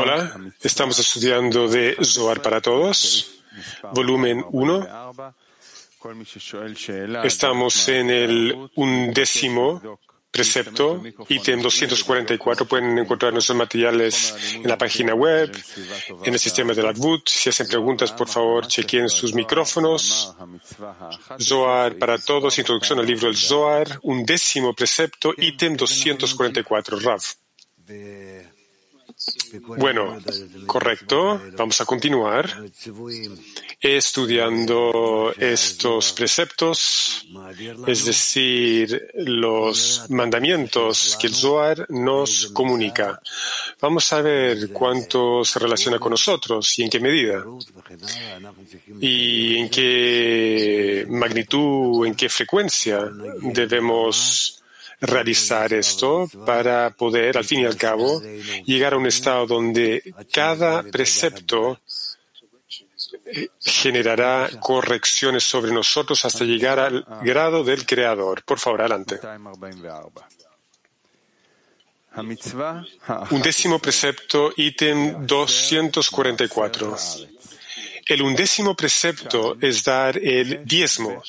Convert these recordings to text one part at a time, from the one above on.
Hola, estamos estudiando de Zohar para todos, volumen 1. Estamos en el undécimo precepto, ítem 244. Pueden encontrar nuestros materiales en la página web, en el sistema de la Advut. Si hacen preguntas, por favor, chequen sus micrófonos. Zohar para todos, introducción al libro del Zohar, undécimo precepto, ítem 244. Rav. Bueno, correcto. Vamos a continuar estudiando estos preceptos, es decir, los mandamientos que el Zohar nos comunica. Vamos a ver cuánto se relaciona con nosotros y en qué medida. Y en qué magnitud, en qué frecuencia debemos realizar esto para poder, al fin y al cabo, llegar a un estado donde cada precepto eh, generará correcciones sobre nosotros hasta llegar al grado del Creador. Por favor, adelante. Undécimo precepto, ítem 244. El undécimo precepto es dar el diezmo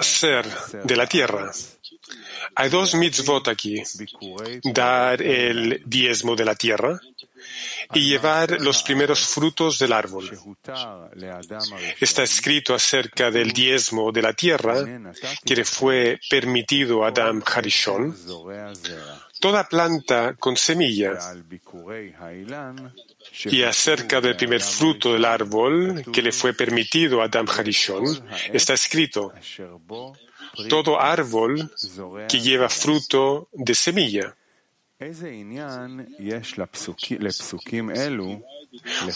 ser de la tierra. Hay dos mitzvot aquí. Dar el diezmo de la tierra y llevar los primeros frutos del árbol. Está escrito acerca del diezmo de la tierra que le fue permitido a Adam Harishon. Toda planta con semilla y acerca del primer fruto del árbol que le fue permitido a Adam Harishon, está escrito, todo árbol que lleva fruto de semilla.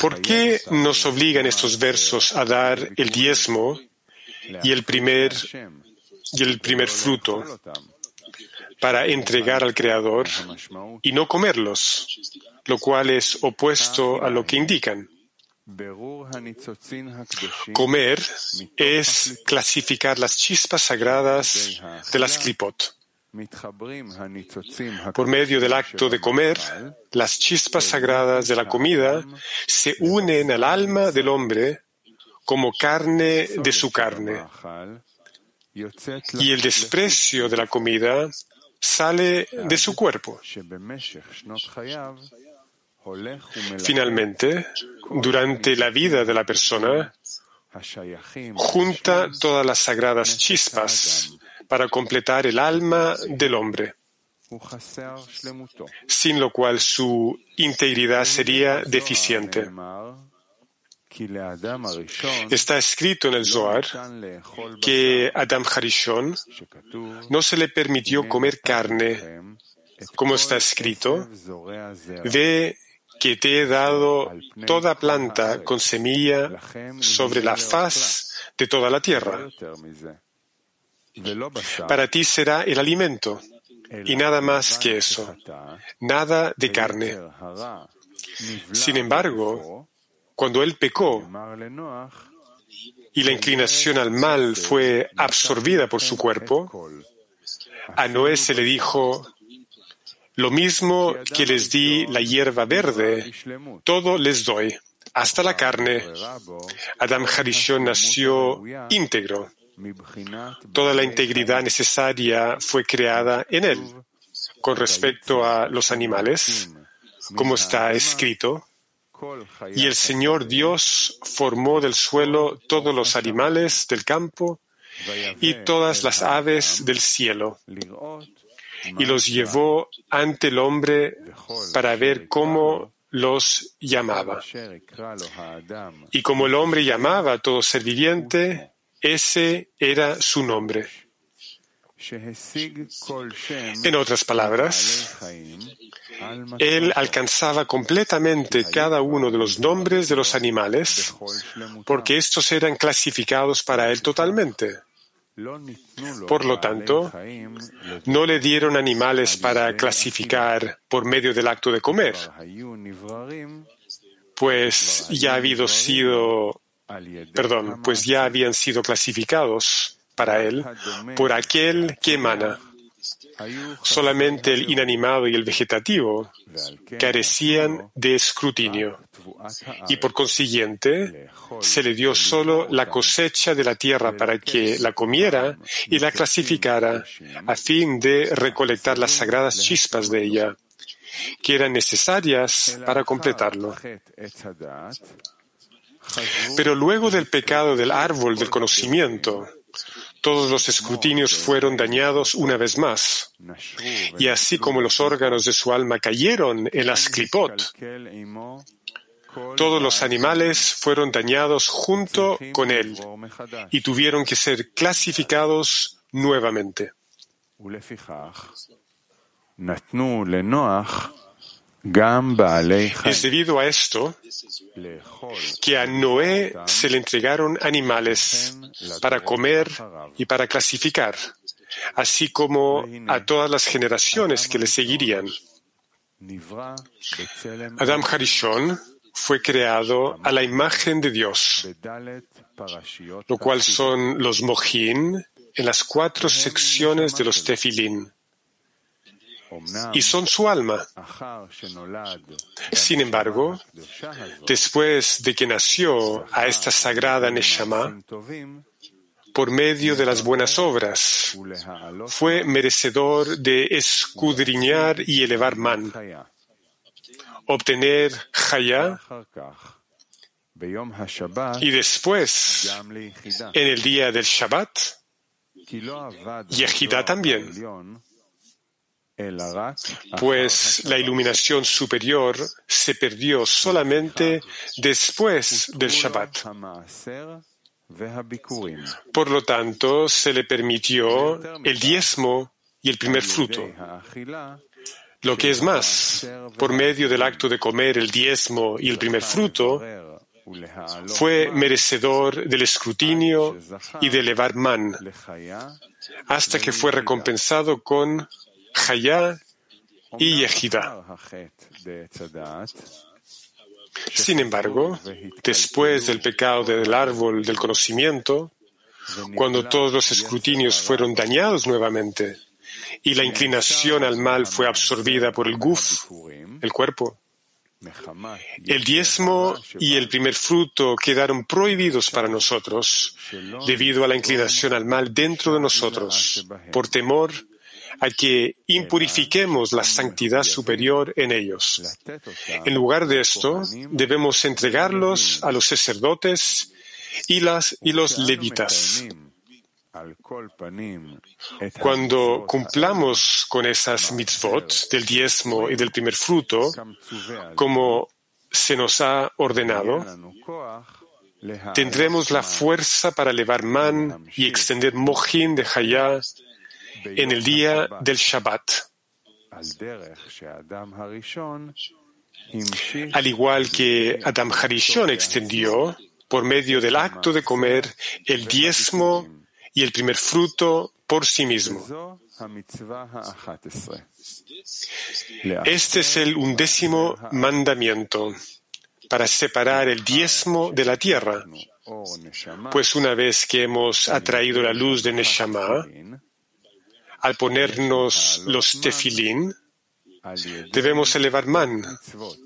¿Por qué nos obligan estos versos a dar el diezmo y el primer, y el primer fruto para entregar al Creador y no comerlos? lo cual es opuesto a lo que indican. Comer es clasificar las chispas sagradas de las klipot. Por medio del acto de comer, las chispas sagradas de la comida se unen al alma del hombre como carne de su carne. Y el desprecio de la comida sale de su cuerpo. Finalmente, durante la vida de la persona, junta todas las sagradas chispas para completar el alma del hombre, sin lo cual su integridad sería deficiente. Está escrito en el Zohar que Adam Harishon no se le permitió comer carne, como está escrito, de que te he dado toda planta con semilla sobre la faz de toda la tierra. Para ti será el alimento y nada más que eso, nada de carne. Sin embargo, cuando él pecó y la inclinación al mal fue absorbida por su cuerpo, a Noé se le dijo, lo mismo que les di la hierba verde, todo les doy, hasta la carne. Adam Harishon nació íntegro. Toda la integridad necesaria fue creada en él. Con respecto a los animales, como está escrito, y el Señor Dios formó del suelo todos los animales del campo y todas las aves del cielo y los llevó ante el hombre para ver cómo los llamaba. Y como el hombre llamaba a todo ser viviente, ese era su nombre. En otras palabras, él alcanzaba completamente cada uno de los nombres de los animales porque estos eran clasificados para él totalmente. Por lo tanto, no le dieron animales para clasificar por medio del acto de comer, pues ya ha habido sido, perdón, pues ya habían sido clasificados para él por aquel que emana. Solamente el inanimado y el vegetativo carecían de escrutinio y por consiguiente se le dio solo la cosecha de la tierra para que la comiera y la clasificara a fin de recolectar las sagradas chispas de ella que eran necesarias para completarlo. Pero luego del pecado del árbol del conocimiento, todos los escrutinios fueron dañados una vez más. Y así como los órganos de su alma cayeron en las clipot, todos los animales fueron dañados junto con él y tuvieron que ser clasificados nuevamente. Es debido a esto que a Noé se le entregaron animales para comer y para clasificar, así como a todas las generaciones que le seguirían. Adam Harishon fue creado a la imagen de Dios, lo cual son los mojín en las cuatro secciones de los tefilín y son su alma. Sin embargo, después de que nació a esta sagrada Neshama, por medio de las buenas obras, fue merecedor de escudriñar y elevar man, obtener Haya y después, en el día del Shabbat, Yehida también pues la iluminación superior se perdió solamente después del Shabbat. Por lo tanto, se le permitió el diezmo y el primer fruto. Lo que es más, por medio del acto de comer el diezmo y el primer fruto, fue merecedor del escrutinio y de elevar man, hasta que fue recompensado con Y Yehida. Sin embargo, después del pecado del árbol del conocimiento, cuando todos los escrutinios fueron dañados nuevamente y la inclinación al mal fue absorbida por el guf, el cuerpo, el diezmo y el primer fruto quedaron prohibidos para nosotros debido a la inclinación al mal dentro de nosotros, por temor a que impurifiquemos la santidad superior en ellos. En lugar de esto, debemos entregarlos a los sacerdotes y, las, y los levitas. Cuando cumplamos con esas mitzvot del diezmo y del primer fruto, como se nos ha ordenado, tendremos la fuerza para elevar man y extender mojín de Hayá en el día del Shabbat. Al igual que Adam Harishon extendió por medio del acto de comer el diezmo y el primer fruto por sí mismo. Este es el undécimo mandamiento para separar el diezmo de la tierra, pues una vez que hemos atraído la luz de Neshama, al ponernos los tefilín, debemos elevar man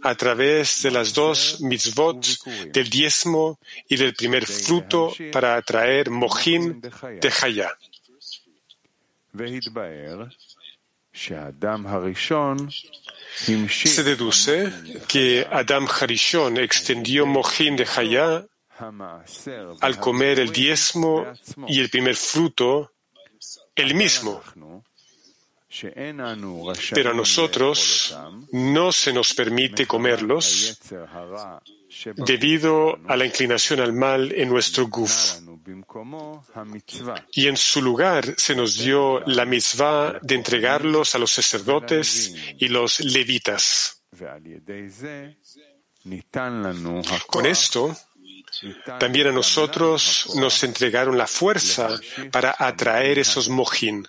a través de las dos mitzvot del diezmo y del primer fruto para atraer mojín de Hayá. Se deduce que Adam Harishon extendió mojín de Hayá al comer el diezmo y el primer fruto el mismo. Pero a nosotros no se nos permite comerlos debido a la inclinación al mal en nuestro guf. Y en su lugar se nos dio la misma de entregarlos a los sacerdotes y los levitas. Con esto, también a nosotros nos entregaron la fuerza para atraer esos mojín.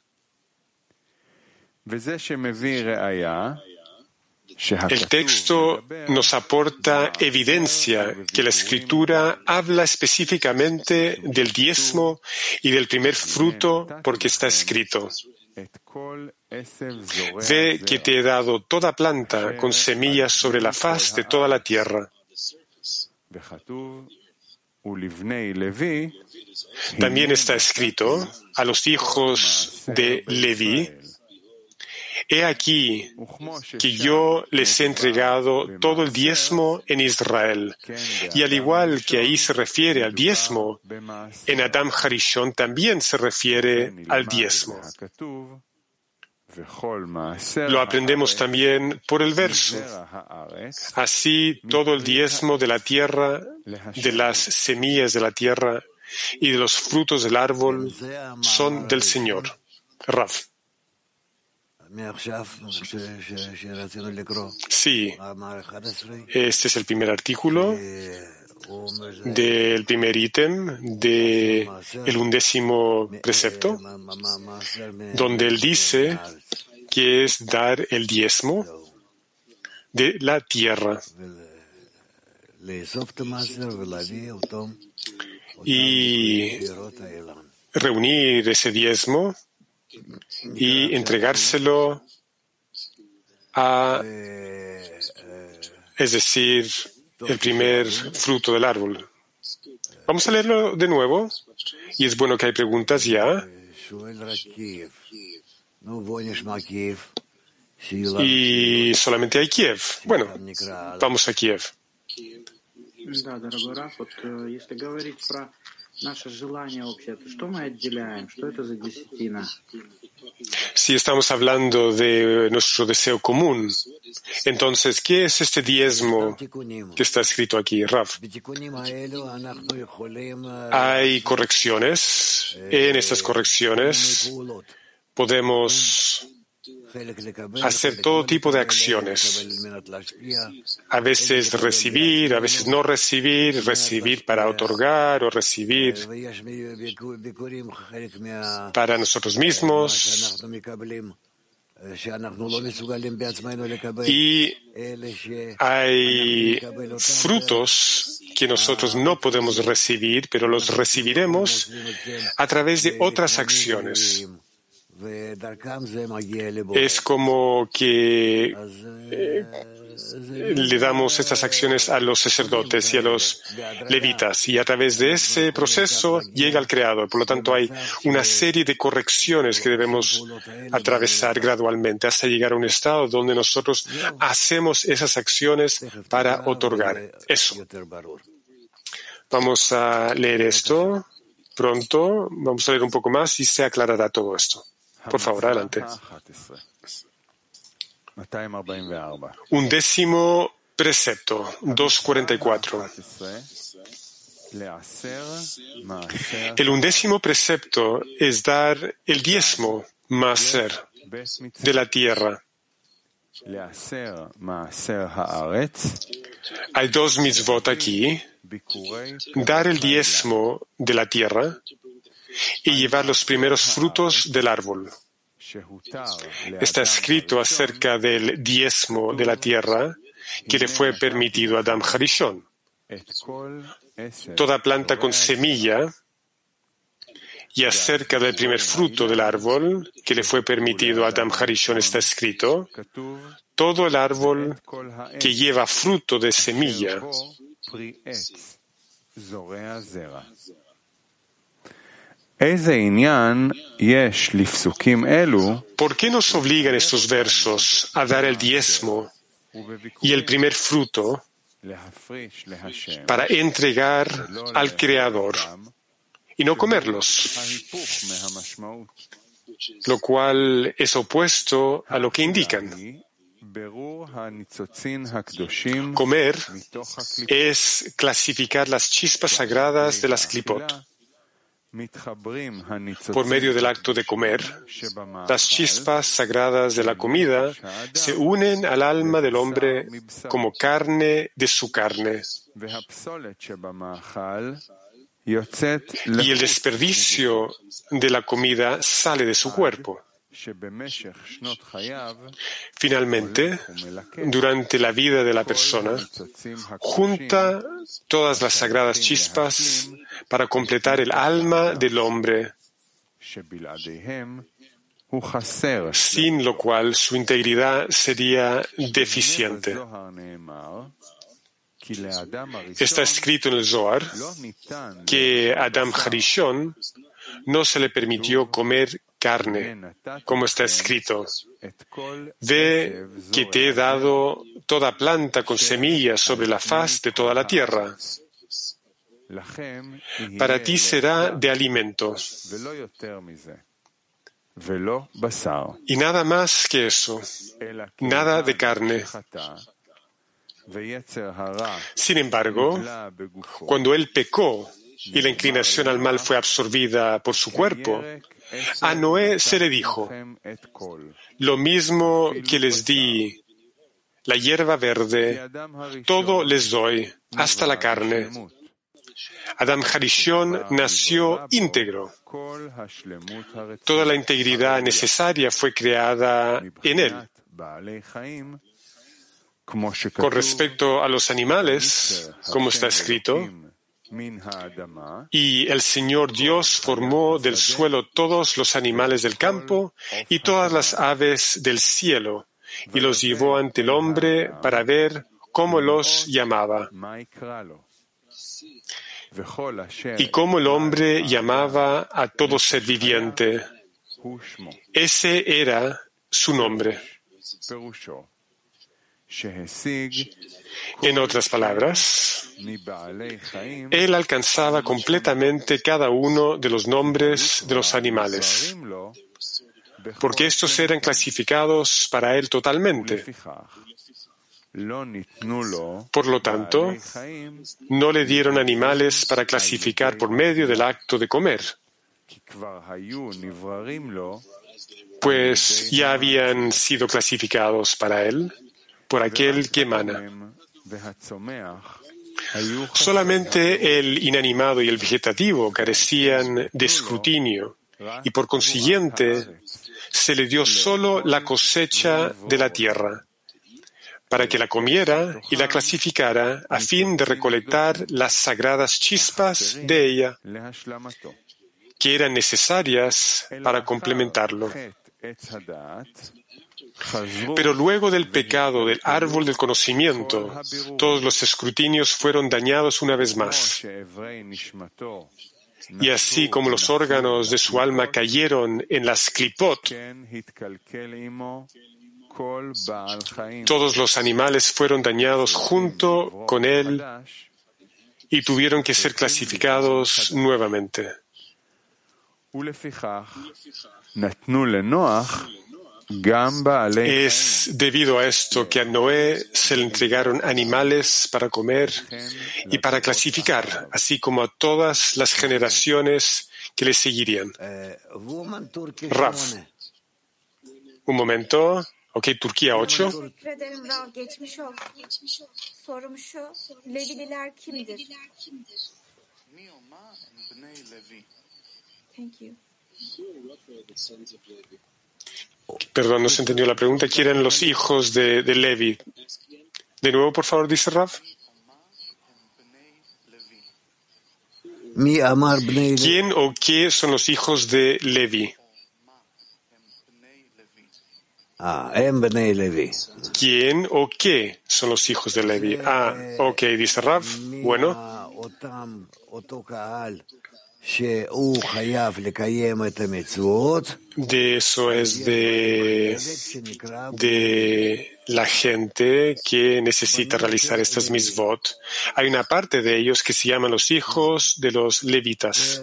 El texto nos aporta evidencia que la escritura habla específicamente del diezmo y del primer fruto porque está escrito. Ve que te he dado toda planta con semillas sobre la faz de toda la tierra. También está escrito a los hijos de Leví, He aquí que yo les he entregado todo el diezmo en Israel. Y al igual que ahí se refiere al diezmo, en Adam Harishon también se refiere al diezmo. Lo aprendemos también por el verso. Así todo el diezmo de la tierra, de las semillas de la tierra y de los frutos del árbol son del Señor. Raf. Sí, este es el primer artículo del primer ítem del el undécimo precepto, donde él dice que es dar el diezmo de la tierra. Y reunir ese diezmo y entregárselo a, es decir, el primer fruto del árbol. Vamos a leerlo de nuevo. Y es bueno que hay preguntas ya. Y solamente hay Kiev. Bueno, vamos a Kiev. Si estamos hablando de nuestro deseo común, entonces, ¿qué es este diezmo que está escrito aquí, Raf? Hay correcciones. En estas correcciones podemos hacer todo tipo de acciones. A veces recibir, a veces no recibir, recibir para otorgar o recibir para nosotros mismos. Y hay frutos que nosotros no podemos recibir, pero los recibiremos a través de otras acciones. Es como que eh, le damos estas acciones a los sacerdotes y a los levitas y a través de ese proceso llega al Creador. Por lo tanto, hay una serie de correcciones que debemos atravesar gradualmente hasta llegar a un estado donde nosotros hacemos esas acciones para otorgar eso. Vamos a leer esto pronto, vamos a leer un poco más y se aclarará todo esto. Por favor, adelante. Un décimo precepto, 244. El undécimo precepto es dar el diezmo, ser de la tierra. Hay dos mitzvot aquí. Dar el diezmo de la tierra y llevar los primeros frutos del árbol. Está escrito acerca del diezmo de la tierra que le fue permitido a Adam Harishon. Toda planta con semilla y acerca del primer fruto del árbol que le fue permitido a Adam Harishon está escrito, todo el árbol que lleva fruto de semilla ¿Por qué nos obligan estos versos a dar el diezmo y el primer fruto para entregar al Creador y no comerlos? Lo cual es opuesto a lo que indican. Comer es clasificar las chispas sagradas de las clipot por medio del acto de comer, las chispas sagradas de la comida se unen al alma del hombre como carne de su carne. Y el desperdicio de la comida sale de su cuerpo. Finalmente, durante la vida de la persona, junta todas las sagradas chispas para completar el alma del hombre, sin lo cual su integridad sería deficiente. Está escrito en el Zohar que Adam Harishon no se le permitió comer carne, como está escrito. Ve que te he dado toda planta con semillas sobre la faz de toda la tierra. Para ti será de alimento. Y nada más que eso, nada de carne. Sin embargo, cuando él pecó y la inclinación al mal fue absorbida por su cuerpo, a Noé se le dijo, lo mismo que les di la hierba verde, todo les doy, hasta la carne. Adam Harishon nació íntegro. Toda la integridad necesaria fue creada en él. Con respecto a los animales, como está escrito, y el Señor Dios formó del suelo todos los animales del campo y todas las aves del cielo, y los llevó ante el hombre para ver cómo los llamaba. Y cómo el hombre llamaba a todo ser viviente. Ese era su nombre. En otras palabras, él alcanzaba completamente cada uno de los nombres de los animales, porque estos eran clasificados para él totalmente. Por lo tanto, no le dieron animales para clasificar por medio del acto de comer, pues ya habían sido clasificados para él por aquel que emana. Solamente el inanimado y el vegetativo carecían de escrutinio y por consiguiente se le dio solo la cosecha de la tierra para que la comiera y la clasificara a fin de recolectar las sagradas chispas de ella que eran necesarias para complementarlo. Pero luego del pecado del árbol del conocimiento, todos los escrutinios fueron dañados una vez más. Y así como los órganos de su alma cayeron en las clipot, todos los animales fueron dañados junto con él y tuvieron que ser clasificados nuevamente. Es debido a esto que a Noé se le entregaron animales para comer y para clasificar, así como a todas las generaciones que le seguirían. Raf. Un momento. Ok, Turquía 8. Perdón, no se entendió la pregunta. ¿Quieren los hijos de, de Levi? De nuevo, por favor, dice Rav. ¿Quién o qué son los hijos de Levi? Ah, em ¿Quién o qué son los hijos de Levi? Ah, ok, dice Rav. Bueno. De eso es de, de la gente que necesita realizar estas misvot. Hay una parte de ellos que se llaman los hijos de los levitas.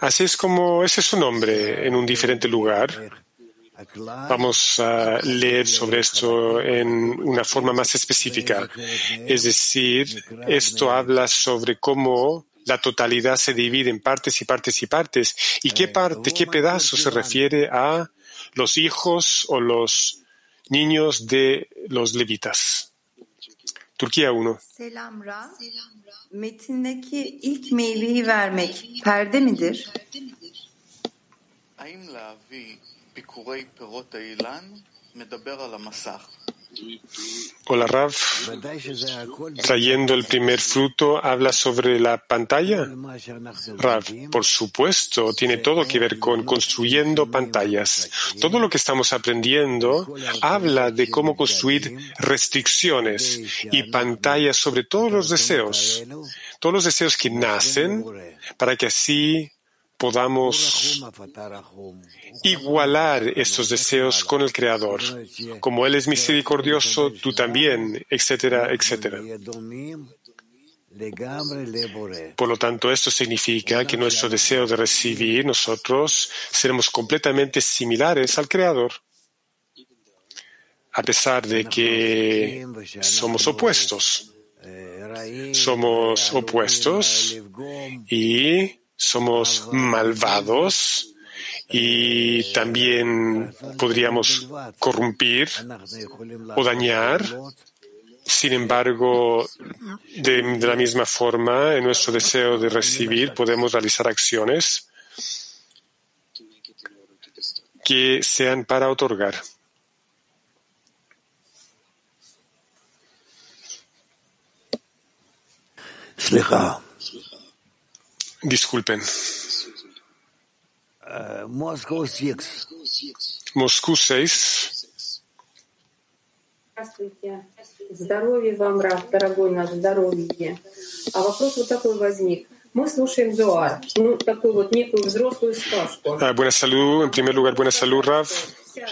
Así es como ese es su nombre en un diferente lugar. Vamos a leer sobre esto en una forma más específica. Es decir, esto habla sobre cómo la totalidad se divide en partes y partes y partes. ¿Y qué parte, qué pedazo se refiere a los hijos o los niños de los levitas? Turquía 1. Hola Rav, trayendo el primer fruto, ¿habla sobre la pantalla? Rav, por supuesto, tiene todo que ver con construyendo pantallas. Todo lo que estamos aprendiendo habla de cómo construir restricciones y pantallas sobre todos los deseos, todos los deseos que nacen, para que así podamos igualar estos deseos con el Creador. Como Él es misericordioso, tú también, etcétera, etcétera. Por lo tanto, esto significa que nuestro deseo de recibir, nosotros seremos completamente similares al Creador, a pesar de que somos opuestos. Somos opuestos y somos malvados y también podríamos corrompir o dañar. Sin embargo, de, la misma forma, en nuestro deseo de recibir, podemos realizar acciones que sean para otorgar. Disculpen. Moscú 6. Moscú 6. Здравствуйте. Здоровья вам, Раф, дорогой наш, здоровье. А вопрос вот такой возник. Мы слушаем Зоар, ну, такую вот некую взрослую сказку. Ah, buena salud, en primer lugar, buena salud, Raf.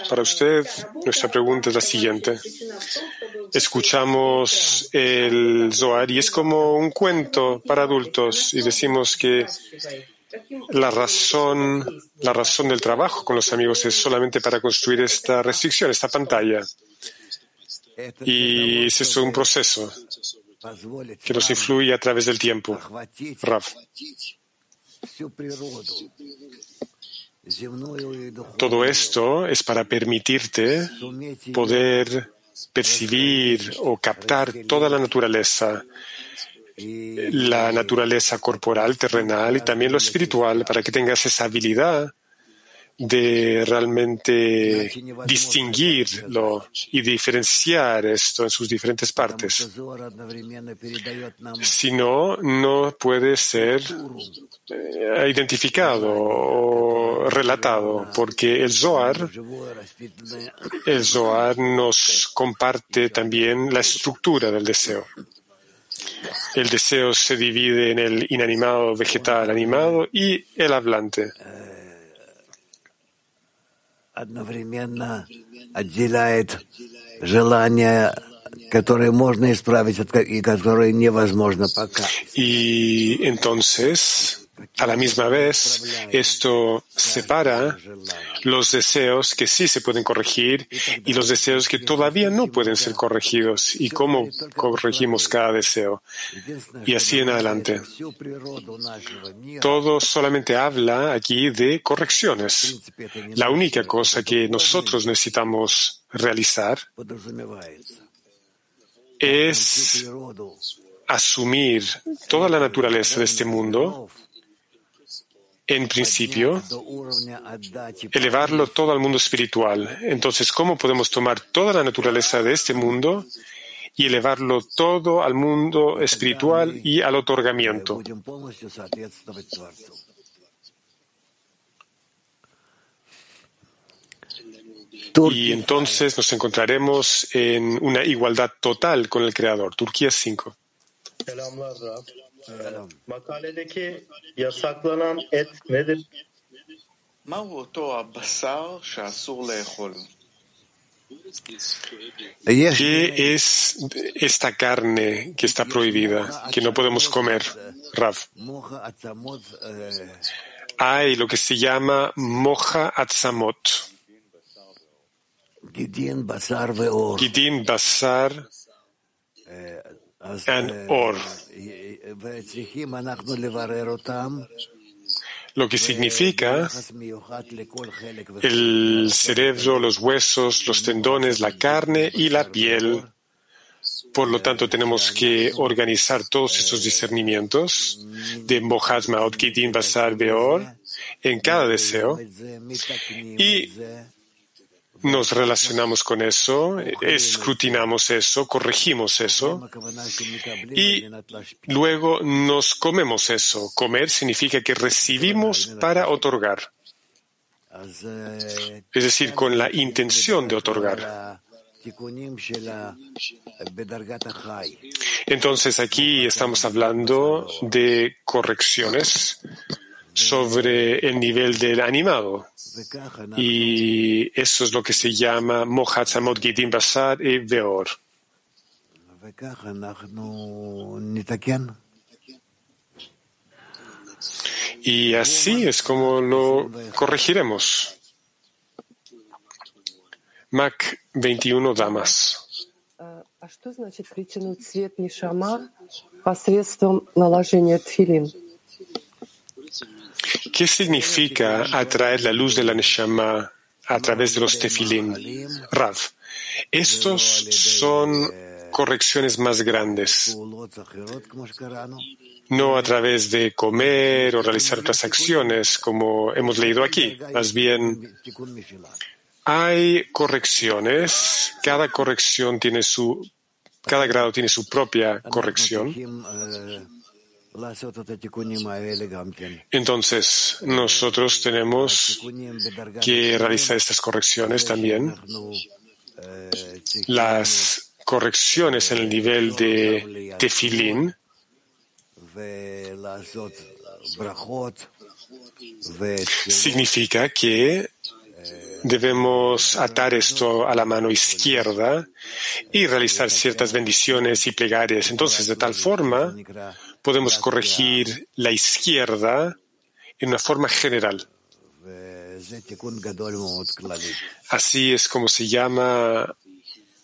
para usted, nuestra pregunta es la siguiente. Escuchamos el Zohar y es como un cuento para adultos y decimos que la razón, la razón del trabajo con los amigos es solamente para construir esta restricción, esta pantalla. Y es eso un proceso que nos influye a través del tiempo. Rav. Todo esto es para permitirte poder percibir o captar toda la naturaleza, la naturaleza corporal, terrenal y también lo espiritual, para que tengas esa habilidad de realmente distinguirlo y diferenciar esto en sus diferentes partes. Si no, no puede ser eh, identificado o relatado, porque el Zohar, el Zohar nos comparte también la estructura del deseo. El deseo se divide en el inanimado, vegetal, animado y el hablante. Y entonces a la misma vez, esto separa los deseos que sí se pueden corregir y los deseos que todavía no pueden ser corregidos y cómo corregimos cada deseo. Y así en adelante. Todo solamente habla aquí de correcciones. La única cosa que nosotros necesitamos realizar es asumir toda la naturaleza de este mundo en principio, elevarlo todo al mundo espiritual. Entonces, ¿cómo podemos tomar toda la naturaleza de este mundo y elevarlo todo al mundo espiritual y al otorgamiento? Y entonces nos encontraremos en una igualdad total con el Creador. Turquía 5. Makaledeki yasaklanan et nedir? ¿Qué es esta carne que está prohibida, que no podemos comer, Rav? Hay lo que se llama moja atzamot. Gidin basar and or. Lo que significa el cerebro, los huesos, los tendones, la carne y la piel. Por lo tanto, tenemos que organizar todos estos discernimientos de Mohad Maot Basar Beor en cada deseo y nos relacionamos con eso, escrutinamos eso, corregimos eso y luego nos comemos eso. Comer significa que recibimos para otorgar, es decir, con la intención de otorgar. Entonces aquí estamos hablando de correcciones sobre el nivel del animado. Y eso es lo que se llama Mohatzamot Gidim Basar y Veor. Y así es como lo corregiremos. Mac 21 Damas. А что значит притянуть свет Нишама посредством наложения тфилин? ¿Qué significa atraer la luz de la Neshama a través de los tefilim? Rav, estos son correcciones más grandes, no a través de comer o realizar otras acciones como hemos leído aquí, más bien hay correcciones, cada corrección tiene su, cada grado tiene su propia corrección. Entonces, nosotros tenemos que realizar estas correcciones también. Las correcciones en el nivel de tefilín significa que debemos atar esto a la mano izquierda y realizar ciertas bendiciones y plegarias. Entonces, de tal forma, podemos corregir la izquierda en una forma general. Así es como se llama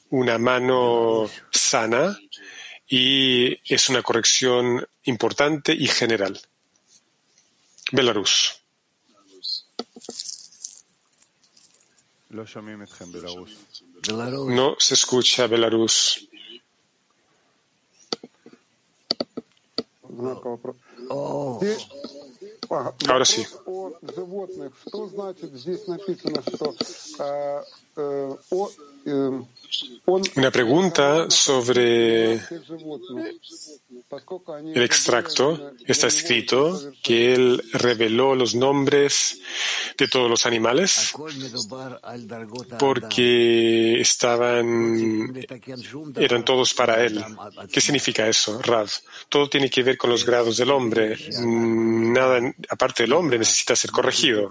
una mano sana y es una corrección importante y general. Belarus. No se escucha Belarus. Знак вопроса. О России. О животных. Что значит здесь написано, что э, Una pregunta sobre el extracto. Está escrito que él reveló los nombres de todos los animales porque estaban, eran todos para él. ¿Qué significa eso, Rav? Todo tiene que ver con los grados del hombre. Nada, aparte del hombre, necesita ser corregido.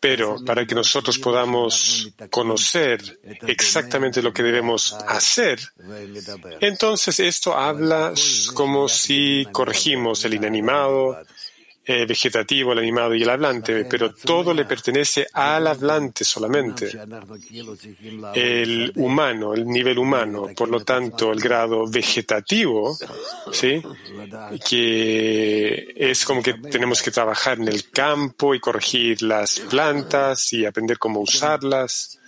Pero para que nosotros podamos conocer exactamente lo que debemos hacer, entonces esto habla como si corregimos el inanimado, el vegetativo, el animado y el hablante, pero todo le pertenece al hablante solamente. El humano, el nivel humano, por lo tanto, el grado vegetativo, ¿sí? que es como que tenemos que trabajar en el campo y corregir las plantas y aprender cómo usarlas.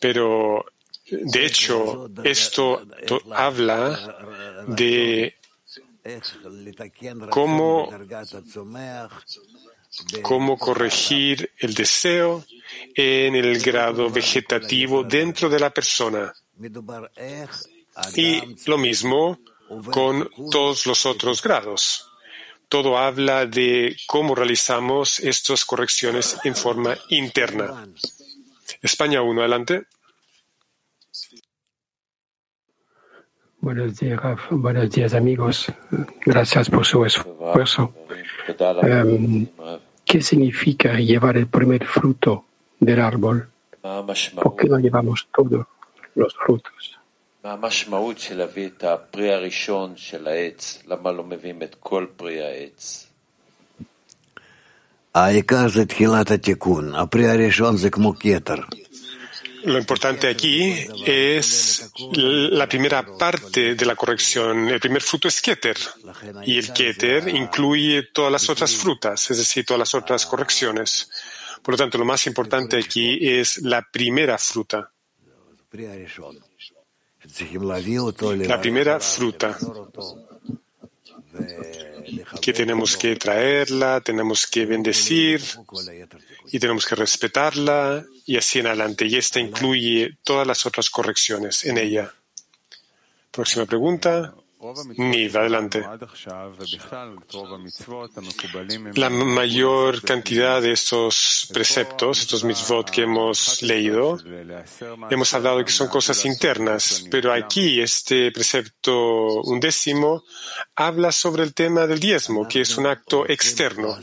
Pero, de hecho, esto habla de cómo, cómo corregir el deseo en el grado vegetativo dentro de la persona. Y lo mismo con todos los otros grados. Todo habla de cómo realizamos estas correcciones en forma interna. España 1, adelante. Buenos días, Raf. Buenos días, amigos. Gracias por su esfuerzo. Um, ¿Qué significa llevar el primer fruto del árbol? ¿Por qué no llevamos todos los frutos? המשמעות של להביא את הפרי הראשון של העץ, למה לא מביאים את כל פרי העץ? העיקר זה תחילת התיקון, הפרי הראשון זה כמו כתר. lo importante aquí es la primera parte de la corrección. El primer fruto es Keter. Y el Keter incluye todas las otras frutas, es decir, todas las otras correcciones. Por lo tanto, lo más importante aquí es la primera fruta. La primera fruta. que tenemos que traerla, tenemos que bendecir y tenemos que respetarla y así en adelante. Y esta incluye todas las otras correcciones en ella. Próxima pregunta. Niv, adelante. La mayor cantidad de estos preceptos, estos mitzvot que hemos leído, hemos hablado de que son cosas internas, pero aquí este precepto undécimo habla sobre el tema del diezmo, que es un acto externo.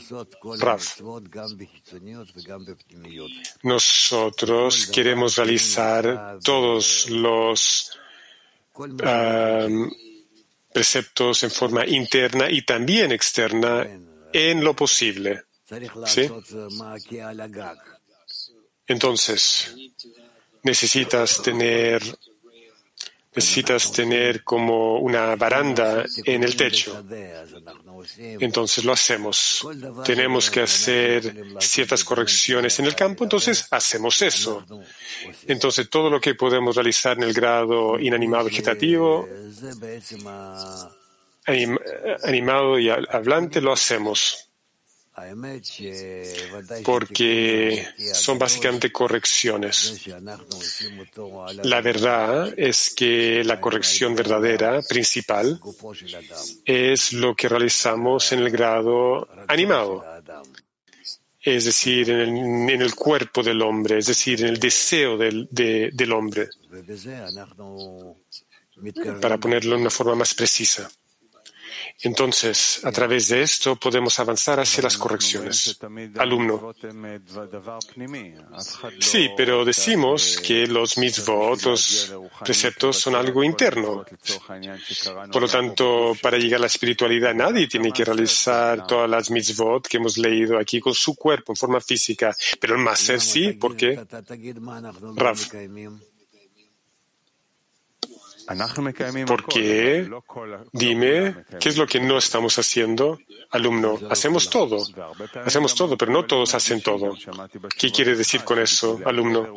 Rav. Nosotros queremos realizar todos los preceptos en forma interna y también externa en lo posible. ¿Sí? Entonces, necesitas tener necesitas tener como una baranda en el techo. Entonces lo hacemos. Tenemos que hacer ciertas correcciones en el campo, entonces hacemos eso. Entonces todo lo que podemos realizar en el grado inanimado vegetativo, animado y hablante, lo hacemos porque son básicamente correcciones. La verdad es que la corrección verdadera, principal, es lo que realizamos en el grado animado, es decir, en el, cuerpo del hombre, es decir, en el deseo del, del hombre, para ponerlo de una forma más precisa. Entonces, a través de esto podemos avanzar hacia las correcciones. Alumno. Sí, pero decimos que los mitzvot, los preceptos, son algo interno. Por lo tanto, para llegar a la espiritualidad, nadie tiene que realizar todas las mitzvot que hemos leído aquí con su cuerpo en forma física. Pero el máser sí, ¿por qué? Porque, dime, ¿qué es lo que no estamos haciendo? Alumno, hacemos todo. Hacemos todo, pero no todos hacen todo. ¿Qué quiere decir con eso, alumno?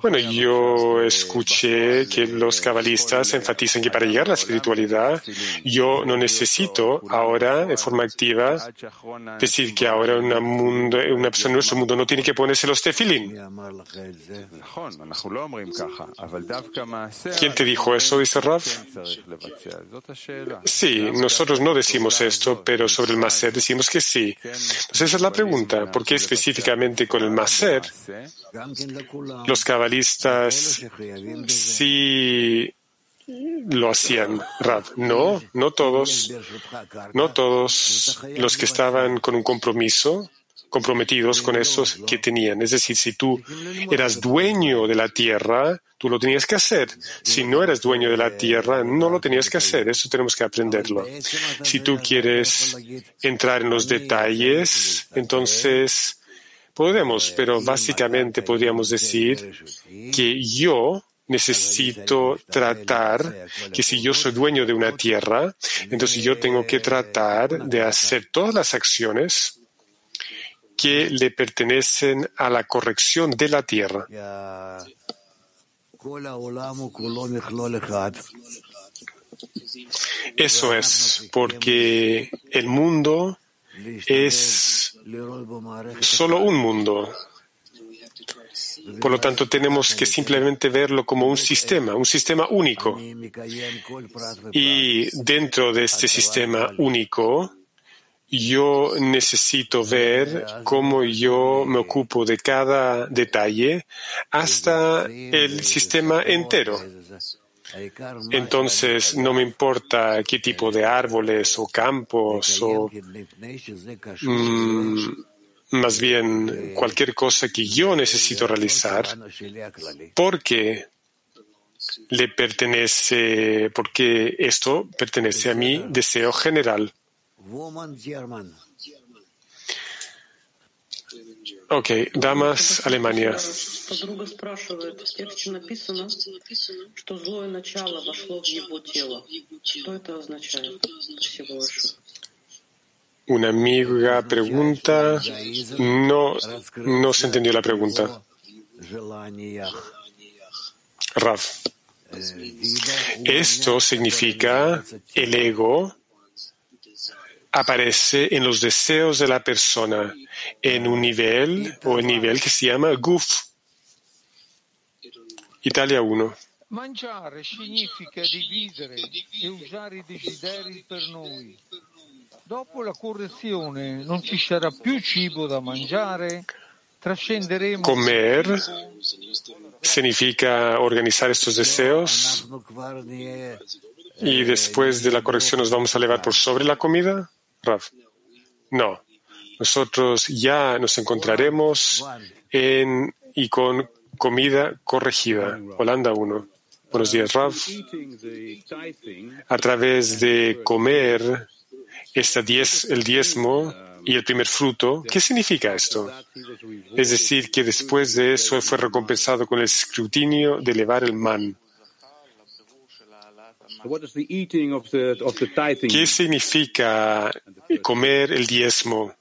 Bueno, yo escuché que los cabalistas enfatizan que para llegar a la espiritualidad, yo no necesito ahora, en forma activa, decir que ahora una, mundo, una persona en nuestro mundo no tiene que ponerse los tefilín. ¿Quién te dijo eso, dice Rav? Sí, nosotros no decimos esto, pero sobre el Maser decimos que sí. Entonces esa es la pregunta. ¿Por qué específicamente con el Maser? Los cabalistas sí lo hacían, Rab. No, no todos. No todos los que estaban con un compromiso, comprometidos con eso que tenían. Es decir, si tú eras dueño de la tierra, tú lo tenías que hacer. Si no eras dueño de la tierra, no lo tenías que hacer. Eso tenemos que aprenderlo. Si tú quieres entrar en los detalles, entonces Podemos, pero básicamente podríamos decir que yo necesito tratar que si yo soy dueño de una tierra, entonces yo tengo que tratar de hacer todas las acciones que le pertenecen a la corrección de la tierra. Eso es porque el mundo es solo un mundo. Por lo tanto, tenemos que simplemente verlo como un sistema, un sistema único. Y dentro de este sistema único, yo necesito ver cómo yo me ocupo de cada detalle hasta el sistema entero. Entonces, no me importa qué tipo de árboles o campos o mm, más bien cualquier cosa que yo necesito realizar porque le pertenece, porque esto pertenece a mi deseo general. Ok, Damas, Alemania. Una amiga pregunta, no, no se entendió la pregunta. Raf. Esto significa el ego aparece en los deseos de la persona en un nivel o el nivel que se llama GUF. Italia 1. Mangiare significa dividere e usare i desideri per noi. Dopo la correzione non ci sarà più cibo da mangiare? Trascenderemo. Comer significa organizar estos deseos y después de la corrección nos vamos a elevar por sobre la comida. Rav. No. Nosotros ya nos encontraremos en y con comida corregida. Holanda 1. Buenos días, Rav. A través de comer esta diez, el diezmo y el primer fruto, ¿qué significa esto? Es decir, que después de eso fue recompensado con el escrutinio de elevar el man. ¿Qué significa comer el diezmo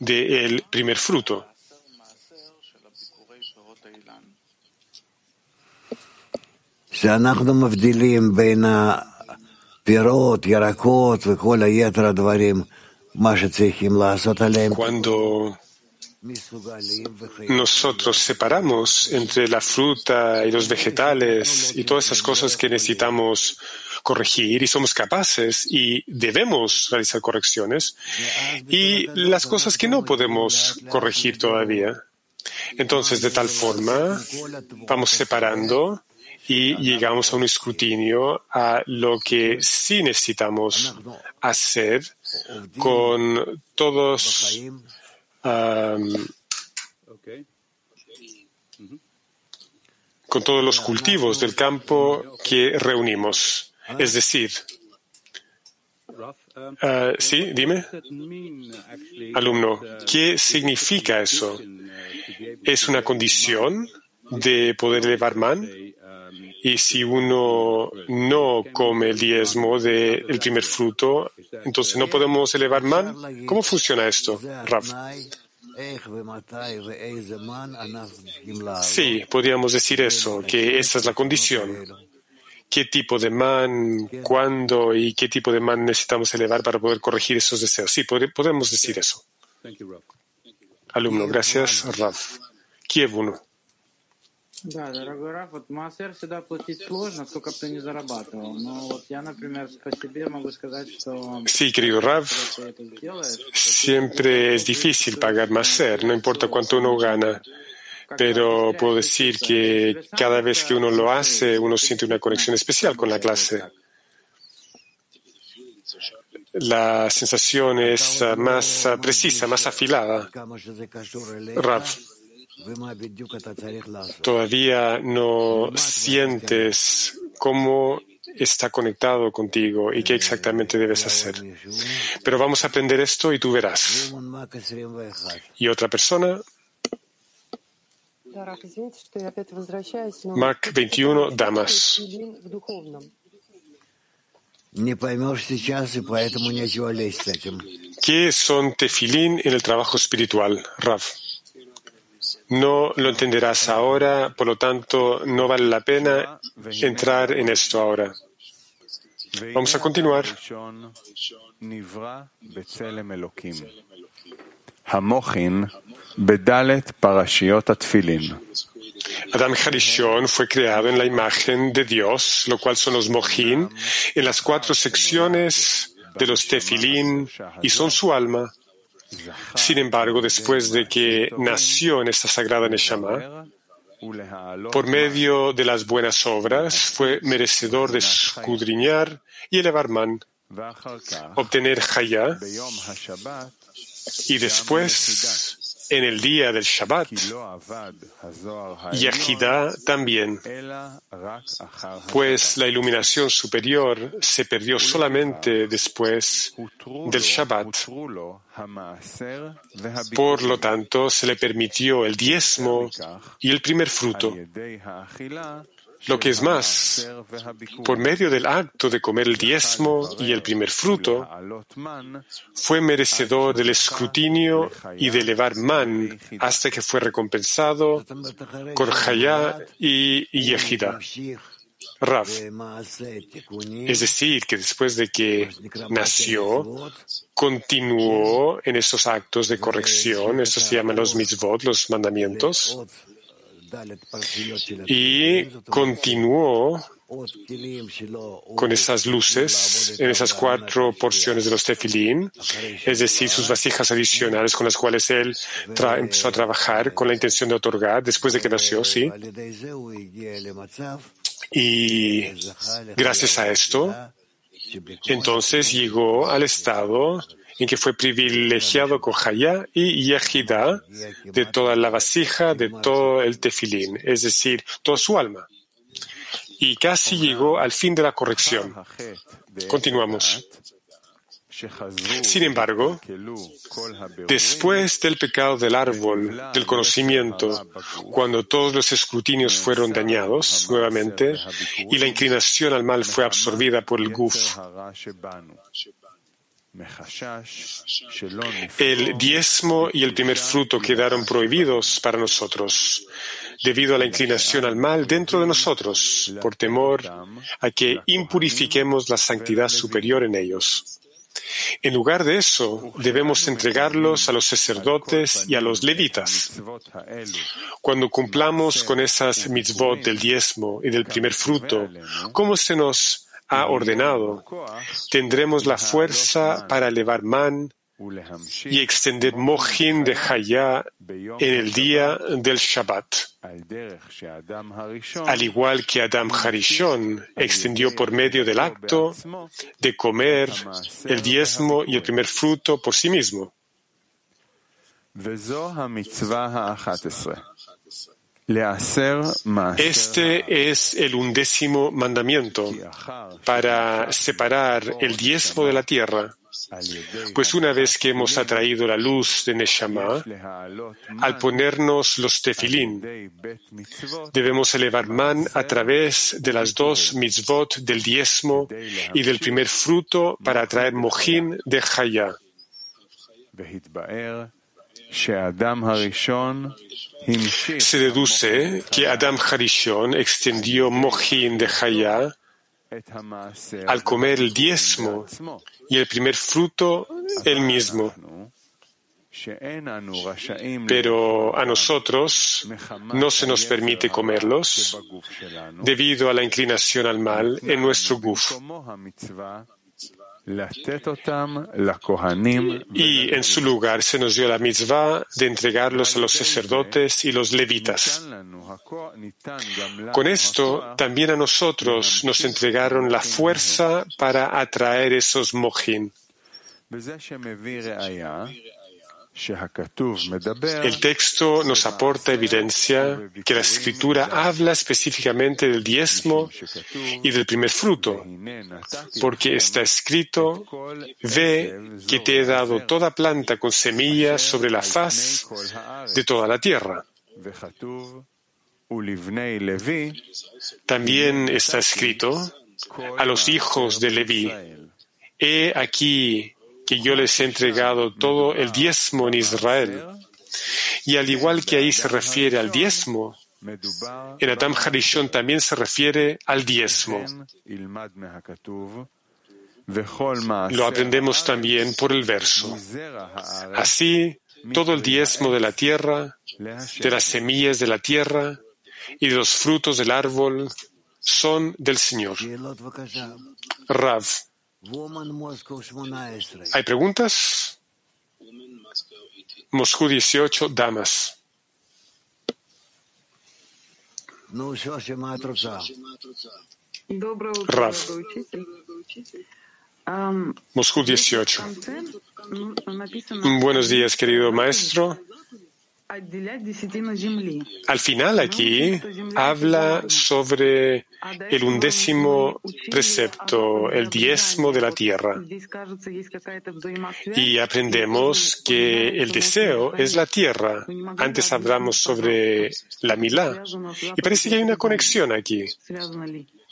del primer fruto. Cuando nosotros separamos entre la fruta y los vegetales y todas esas cosas que necesitamos corregir y somos capaces y debemos realizar correcciones y las cosas que no podemos corregir todavía. Entonces, de tal forma, vamos separando y llegamos a un escrutinio a lo que sí necesitamos hacer con todos con todos los cultivos del campo que reunimos. Es decir, uh, sí, dime, alumno, ¿qué significa eso? ¿Es una condición de poder elevar man? Y si uno no come el diezmo del primer fruto, entonces no podemos elevar man. ¿Cómo funciona esto, Rav? Sí, podríamos decir eso, que esta es la condición ¿Qué tipo de man, cuándo y qué tipo de man necesitamos elevar para poder corregir esos deseos? Sí, podemos decir eso. Alumno, gracias, Rav. Kiev 1. Да, дорогой Раф, вот Маасер всегда платить сложно, сколько бы ты ни зарабатывал. Но вот я, например, по себе могу сказать, что... Sí, querido Rav, siempre es difícil pagar Maser, no importa cuánto uno gana. Pero puedo decir que cada vez que uno lo hace, uno siente una conexión especial con la clase. La sensación es más precisa, más afilada. Rav, todavía no sientes cómo está conectado contigo y qué exactamente debes hacer. Pero vamos a aprender esto y tú verás. Y otra persona. Mark 21, damas. ¿Qué son tefilín en el trabajo espiritual, Rav? No lo entenderás ahora, por lo tanto, no vale la pena entrar en esto ahora. Vamos a continuar. Adam Harishon fue creado en la imagen de Dios, lo cual son los Mohin, en las cuatro secciones de los tefilín y son su alma. Sin embargo, después de que nació en esta sagrada Neshama, por medio de las buenas obras, fue merecedor de escudriñar y elevar man, obtener Hayah, y después en el día del Shabbat. Yahida también, pues la iluminación superior se perdió solamente después del Shabbat. Por lo tanto, se le permitió el diezmo y el primer fruto. Lo que es más, por medio del acto de comer el diezmo y el primer fruto, fue merecedor del escrutinio y de elevar man hasta que fue recompensado con Hayá y Yehida. Rav. Es decir, que después de que nació, continuó en esos actos de corrección, eso se llaman los mitzvot, los mandamientos, y continuó con esas luces en esas cuatro porciones de los tefilín, es decir, sus vasijas adicionales con las cuales él empezó a trabajar con la intención de otorgar después de que nació, sí. Y gracias a esto, entonces llegó al estado en que fue privilegiado con Hayá y Yehida de toda la vasija, de todo el tefilín, es decir, toda su alma. Y casi llegó al fin de la corrección. Continuamos. Sin embargo, después del pecado del árbol del conocimiento, cuando todos los escrutinios fueron dañados nuevamente y la inclinación al mal fue absorbida por el guf, el diezmo y el primer fruto quedaron prohibidos para nosotros debido a la inclinación al mal dentro de nosotros, por temor a que impurifiquemos la santidad superior en ellos. En lugar de eso, debemos entregarlos a los sacerdotes y a los levitas. Cuando cumplamos con esas mitzvot del diezmo y del primer fruto, como se nos ha ordenado, tendremos la fuerza para elevar man y extender Mohin de Hayá en el día del Shabbat. Al igual que Adam Harishon extendió por medio del acto de comer el diezmo y el primer fruto por sí mismo. Este es el undécimo mandamiento para separar el diezmo de la tierra pues una vez que hemos atraído la luz de Neshama, al ponernos los tefilín, debemos elevar man a través de las dos mitzvot del diezmo y del primer fruto para atraer mojín de Hayá. Se deduce que Adam Harishon extendió mojín de Hayá al comer el diezmo y el primer fruto el mismo. Pero a nosotros no se nos permite comerlos debido a la inclinación al mal en nuestro guf. Y en su lugar se nos dio la mitzvah de entregarlos a los sacerdotes y los levitas. Con esto, también a nosotros nos entregaron la fuerza para atraer esos mojín. El texto nos aporta evidencia que la escritura habla específicamente del diezmo y del primer fruto, porque está escrito, ve que te he dado toda planta con semillas sobre la faz de toda la tierra. También está escrito a los hijos de Leví, he aquí que yo les he entregado todo el diezmo en Israel. Y al igual que ahí se refiere al diezmo, en Adam Harishon también se refiere al diezmo. Lo aprendemos también por el verso. Así, todo el diezmo de la tierra, de las semillas de la tierra y de los frutos del árbol son del Señor. Rav. ¿Hay preguntas? Moscú 18, damas. Rav. Moscú 18. Buenos días, querido maestro. Al final aquí habla sobre el undécimo precepto, el diezmo de la tierra. Y aprendemos que el deseo es la tierra. Antes hablamos sobre la milá. Y parece que hay una conexión aquí.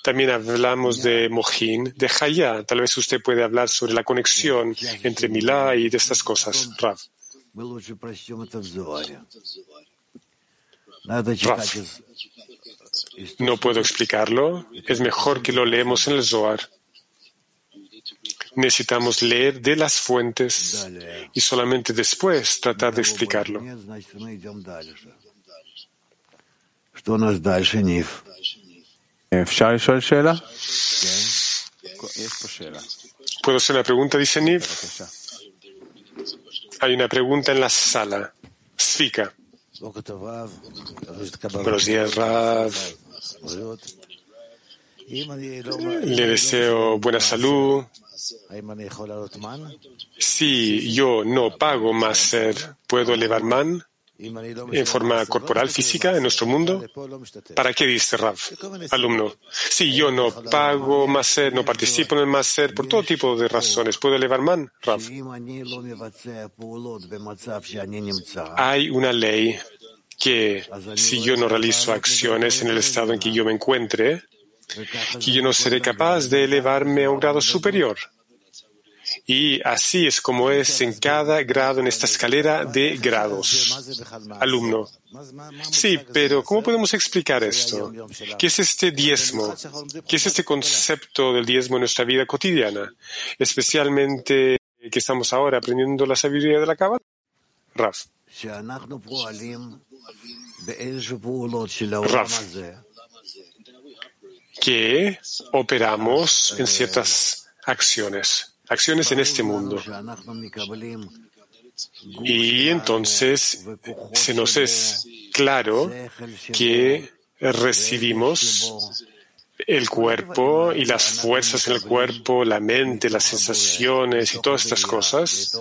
También hablamos de Mojín, de Hayá. Tal vez usted puede hablar sobre la conexión entre milá y de estas cosas. Rav. No puedo explicarlo, es mejor que lo leemos en el Zohar. Necesitamos leer de las fuentes y solamente después tratar de explicarlo. ¿Puedo hacer una pregunta? Dice Niv. Hay una pregunta en la sala. Svika. Buenos días, Rav. Le deseo buena salud. Si yo no pago más ¿puedo elevar man en forma corporal, física, en nuestro mundo? ¿Para qué dice Rav, alumno? Si yo no pago más no participo en el más por todo tipo de razones, ¿puedo elevar man, Rav? Hay una ley que si yo no realizo acciones en el estado en que yo me encuentre, que yo no seré capaz de elevarme a un grado superior. Y así es como es en cada grado en esta escalera de grados. Alumno. Sí, pero ¿cómo podemos explicar esto? ¿Qué es este diezmo? ¿Qué es este concepto del diezmo en nuestra vida cotidiana? Especialmente que estamos ahora aprendiendo la sabiduría de la cábala. Raf. Raf. Que operamos en ciertas acciones acciones en este mundo. Y entonces se nos es claro que recibimos el cuerpo y las fuerzas en el cuerpo, la mente, las sensaciones y todas estas cosas,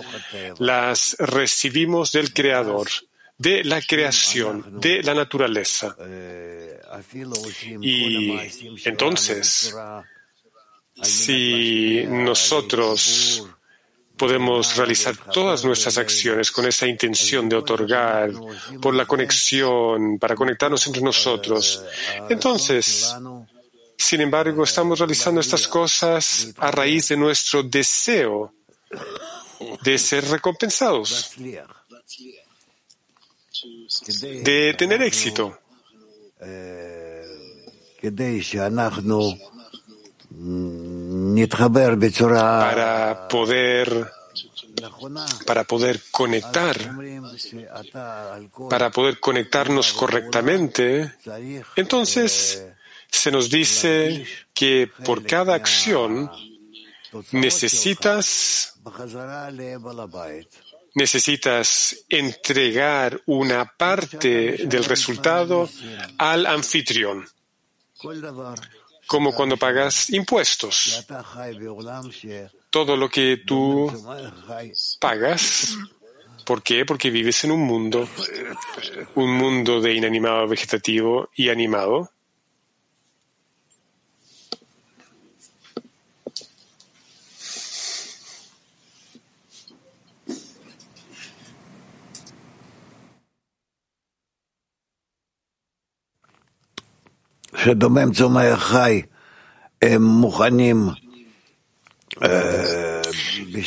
las recibimos del Creador, de la creación, de la naturaleza. Y entonces, si nosotros podemos realizar todas nuestras acciones con esa intención de otorgar por la conexión, para conectarnos entre nosotros, entonces, sin embargo, estamos realizando estas cosas a raíz de nuestro deseo de ser recompensados, de tener éxito para poder para poder conectar, para poder conectarnos correctamente, entonces se nos dice que por cada acción necesitas necesitas entregar una parte del resultado al anfitrión como cuando pagas impuestos. Todo lo que tú pagas, ¿por qué? Porque vives en un mundo, un mundo de inanimado, vegetativo y animado.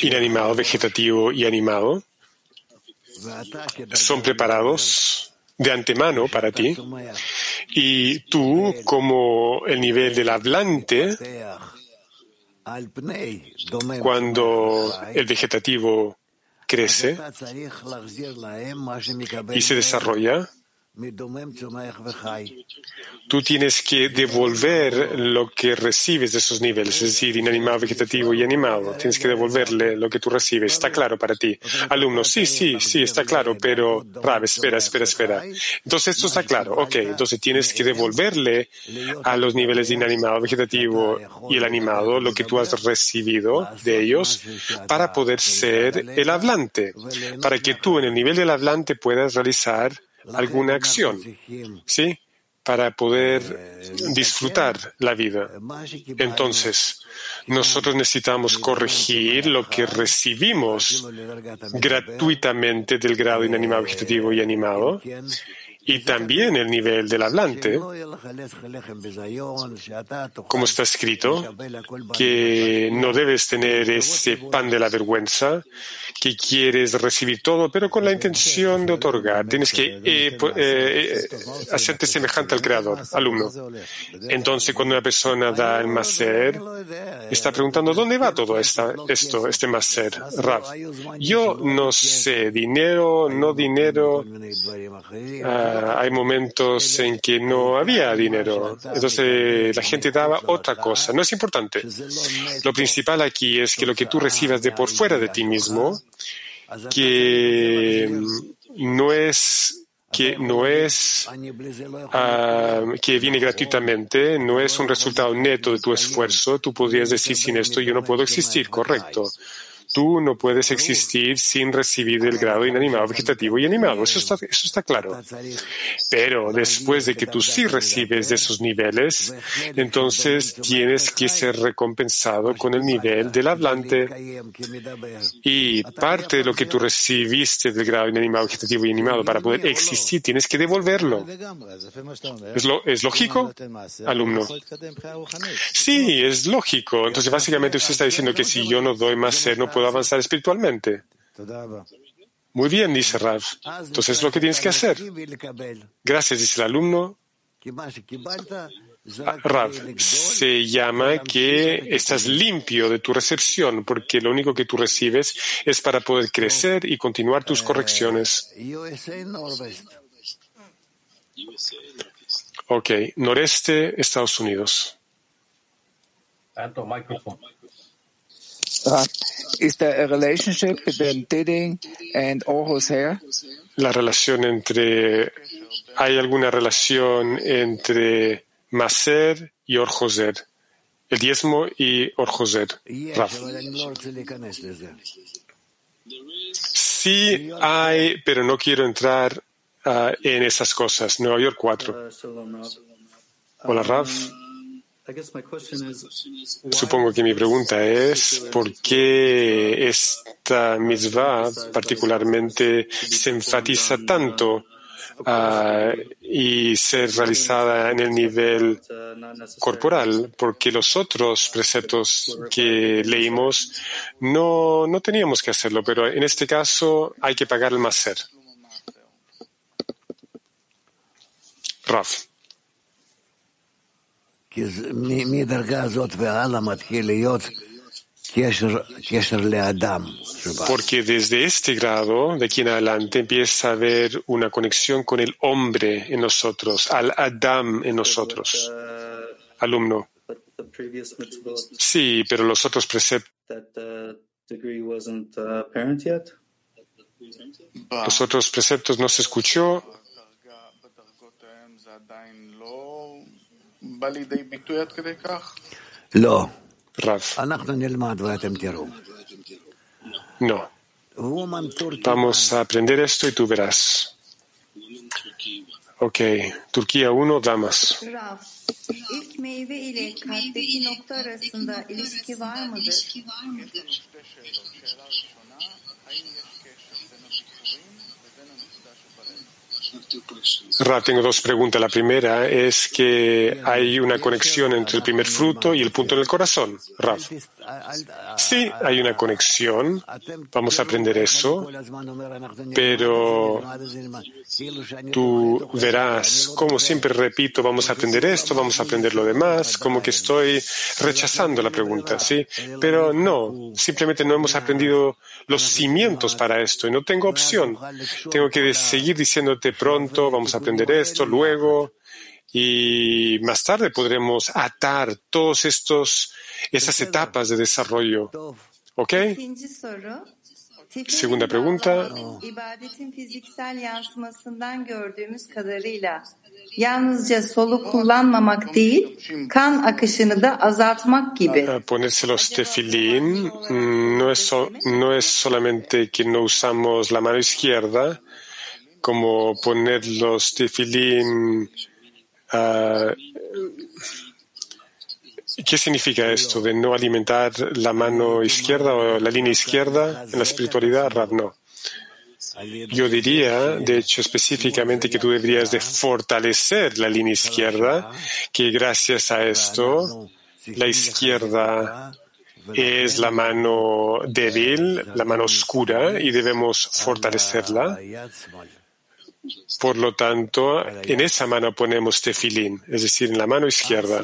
Inanimado, vegetativo y animado son preparados de antemano para ti. Y tú como el nivel del hablante cuando el vegetativo crece y se desarrolla Tú tienes que devolver lo que recibes de esos niveles, es decir, inanimado, vegetativo y animado. Tienes que devolverle lo que tú recibes. ¿Está claro para ti? Alumno, sí, sí, sí, está claro, pero, espera, espera, espera. Entonces esto está claro. Ok, entonces tienes que devolverle a los niveles de inanimado, vegetativo y el animado lo que tú has recibido de ellos para poder ser el hablante, para que tú en el nivel del hablante puedas realizar alguna acción, ¿sí? Para poder disfrutar la vida. Entonces, nosotros necesitamos corregir lo que recibimos gratuitamente del grado inanimado, vegetativo y animado y también el nivel del hablante, como está escrito, que no debes tener ese pan de la vergüenza, que quieres recibir todo, pero con la intención de otorgar. Tienes que eh, eh, hacerte semejante al Creador, alumno. Entonces, cuando una persona da el maser, está preguntando, ¿dónde va todo esta, esto, este maser? Rav, yo no sé, dinero, no dinero. Hay momentos en que no había dinero. Entonces, la gente daba otra cosa. No es importante. Lo principal aquí es que lo que tú recibas de por fuera de ti mismo, que no es que no es ah, que viene gratuitamente, no es un resultado neto de tu esfuerzo. Tú podrías decir sin esto yo no puedo existir, correcto. Tú no puedes existir sin recibir el grado inanimado, vegetativo y animado. Eso está, eso está claro. Pero después de que tú sí recibes de esos niveles, entonces tienes que ser recompensado con el nivel del hablante. Y parte de lo que tú recibiste del grado inanimado, vegetativo y animado para poder existir, tienes que devolverlo. ¿Es, lo, ¿Es lógico, alumno? Sí, es lógico. Entonces, básicamente usted está diciendo que si yo no doy más ser, no puedo avanzar espiritualmente. Muy bien, dice Rav. Entonces es lo que tienes que hacer. Gracias, dice el alumno. Ah, Rav, se llama que estás limpio de tu recepción, porque lo único que tú recibes es para poder crecer y continuar tus correcciones. Ok, noreste, Estados Unidos. Is there a relationship between Diding and Orhoser? La relación entre, ¿hay alguna relación entre Maser y Orjoser? El diezmo y Orjoser. Sí hay, pero no quiero entrar uh, en esas cosas. Nueva York 4. Hola, Raf. Supongo que mi pregunta es ¿por qué esta mitzvah particularmente se enfatiza tanto uh, y ser realizada en el nivel corporal? Porque los otros preceptos que leímos no, no teníamos que hacerlo, pero en este caso hay que pagar el maser. Raf. Porque desde este grado, de aquí en adelante, empieza a haber una conexión con el hombre en nosotros, al Adam en nosotros. Alumno. Sí, pero los otros preceptos. Los otros preceptos no se escuchó לא. Rav. No. Vamos a aprender esto y tú verás. Ok, Turquía 1, damas. İlk meyve ile kalpteki nokta arasında ilişki var mıdır? Ra, tengo dos preguntas. La primera es que hay una conexión entre el primer fruto y el punto en el corazón. Rav. Sí, hay una conexión. Vamos a aprender eso. Pero tú verás, como siempre repito, vamos a aprender esto, vamos a aprender lo demás, como que estoy rechazando la pregunta, ¿sí? Pero no, simplemente no hemos aprendido los cimientos para esto y no tengo opción. Tengo que seguir diciéndote pronto, vamos a aprender esto, luego, y más tarde podremos atar todos estos, esas etapas de desarrollo. ¿Ok? Segunda pregunta. İbadetin fiziksel yansımasından gördüğümüz kadarıyla yalnızca soluk kullanmamak değil, kan akışını da azaltmak gibi. Ponerse los tefilín no es, so, no es solamente que no usamos la mano izquierda, como poner los tefilín uh, ¿Qué significa esto de no alimentar la mano izquierda o la línea izquierda en la espiritualidad? Rav, no. Yo diría, de hecho, específicamente que tú deberías de fortalecer la línea izquierda, que gracias a esto, la izquierda es la mano débil, la mano oscura, y debemos fortalecerla. Por lo tanto, en esa mano ponemos tefilín, es decir, en la mano izquierda.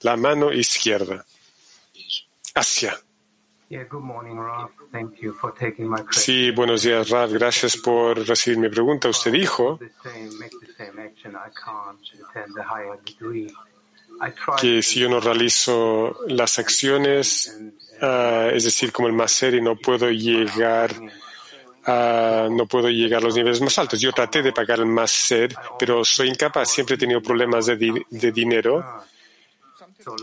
La mano izquierda. Hacia. Sí, buenos días, Rav. Gracias por recibir mi pregunta. Usted dijo que si yo no realizo las acciones, uh, es decir, como el Maseri, no puedo llegar a, no puedo llegar a los niveles más altos. Yo traté de pagar el Maser, pero soy incapaz. Siempre he tenido problemas de, di de dinero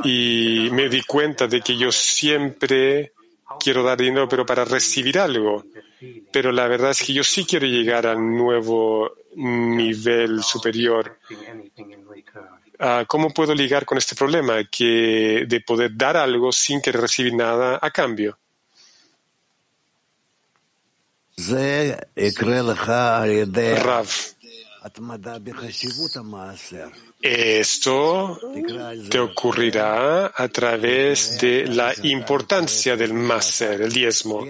y me di cuenta de que yo siempre quiero dar dinero, pero para recibir algo. Pero la verdad es que yo sí quiero llegar al nuevo nivel superior. Uh, ¿Cómo puedo ligar con este problema que de poder dar algo sin querer recibir nada a cambio? Rav. Esto te ocurrirá a través de la importancia del maser, el diezmo.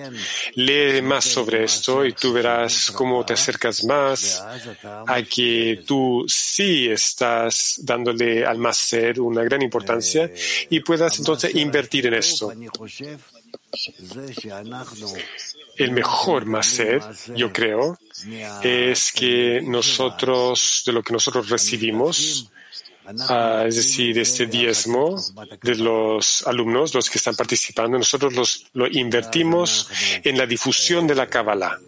Lee más sobre esto y tú verás cómo te acercas más a que tú sí estás dándole al maser una gran importancia y puedas entonces invertir en esto. El mejor maser, yo creo, es que nosotros, de lo que nosotros recibimos, Uh, es decir, este diezmo de los alumnos, los que están participando, nosotros los, lo invertimos en la difusión de la Kabbalah.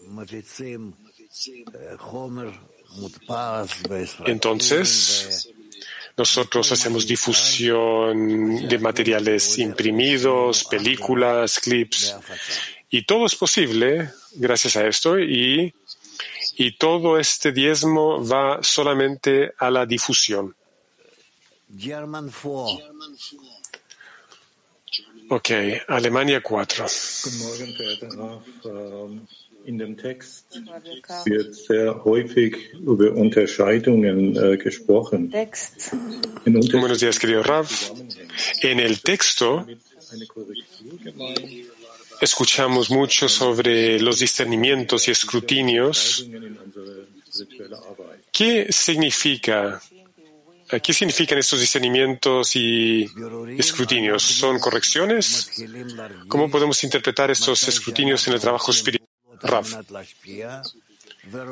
Entonces, nosotros hacemos difusión de materiales imprimidos, películas, clips, y todo es posible gracias a esto y, y todo este diezmo va solamente a la difusión. Ok, Alemania 4. In dem Text wird sehr häufig über Unterscheidungen äh, gesprochen. Buenos días, querido Rav. En el texto escuchamos mucho sobre los discernimientos y escrutinios. ¿Qué significa ¿Qué significan estos discernimientos y escrutinios? ¿Son correcciones? ¿Cómo podemos interpretar estos escrutinios en el trabajo espiritual?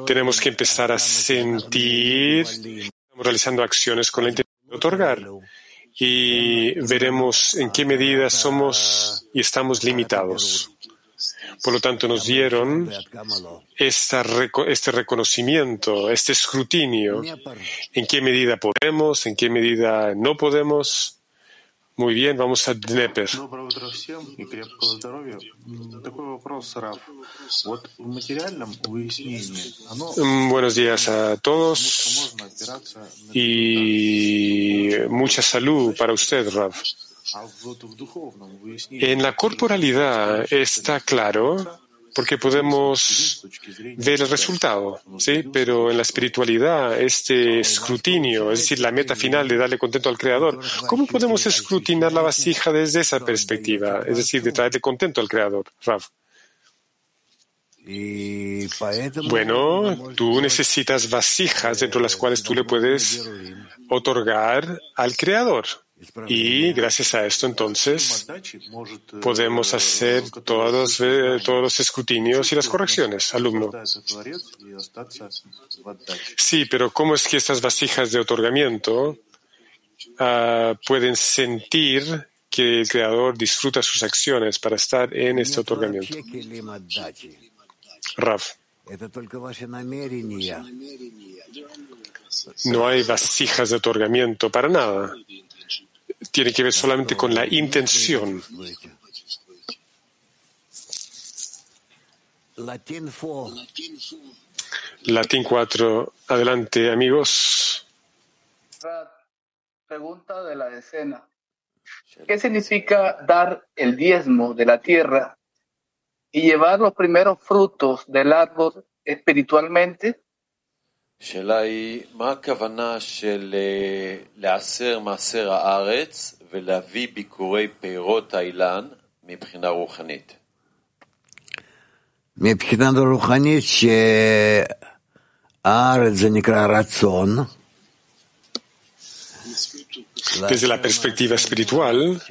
Tenemos que empezar a sentir, estamos realizando acciones con la intención de otorgar y veremos en qué medida somos y estamos limitados. Por lo tanto, nos dieron este reconocimiento, este escrutinio, en qué medida podemos, en qué medida no podemos. Muy bien, vamos a Dneper. Buenos días a todos y mucha salud para usted, Rav. En la corporalidad está claro porque podemos ver el resultado, ¿sí? Pero en la espiritualidad, este escrutinio, es decir, la meta final de darle contento al Creador, ¿cómo podemos escrutinar la vasija desde esa perspectiva? Es decir, de traerle contento al Creador, Rav. Bueno, tú necesitas vasijas dentro de las cuales tú le puedes otorgar al Creador. Y gracias a esto, entonces, podemos hacer todos, todos los escrutinios y las correcciones, alumno. Sí, pero ¿cómo es que estas vasijas de otorgamiento uh, pueden sentir que el Creador disfruta sus acciones para estar en este otorgamiento? Rav. No hay vasijas de otorgamiento para nada tiene que ver solamente con la intención. Latín 4. Adelante, amigos. Pregunta de la decena. ¿Qué significa dar el diezmo de la tierra y llevar los primeros frutos del árbol espiritualmente. השאלה היא, מה הכוונה של לעשר מעשר הארץ ולהביא ביקורי פירות האילן מבחינה רוחנית? מבחינה רוחנית שהארץ זה נקרא רצון. Desde la perspectiva espiritual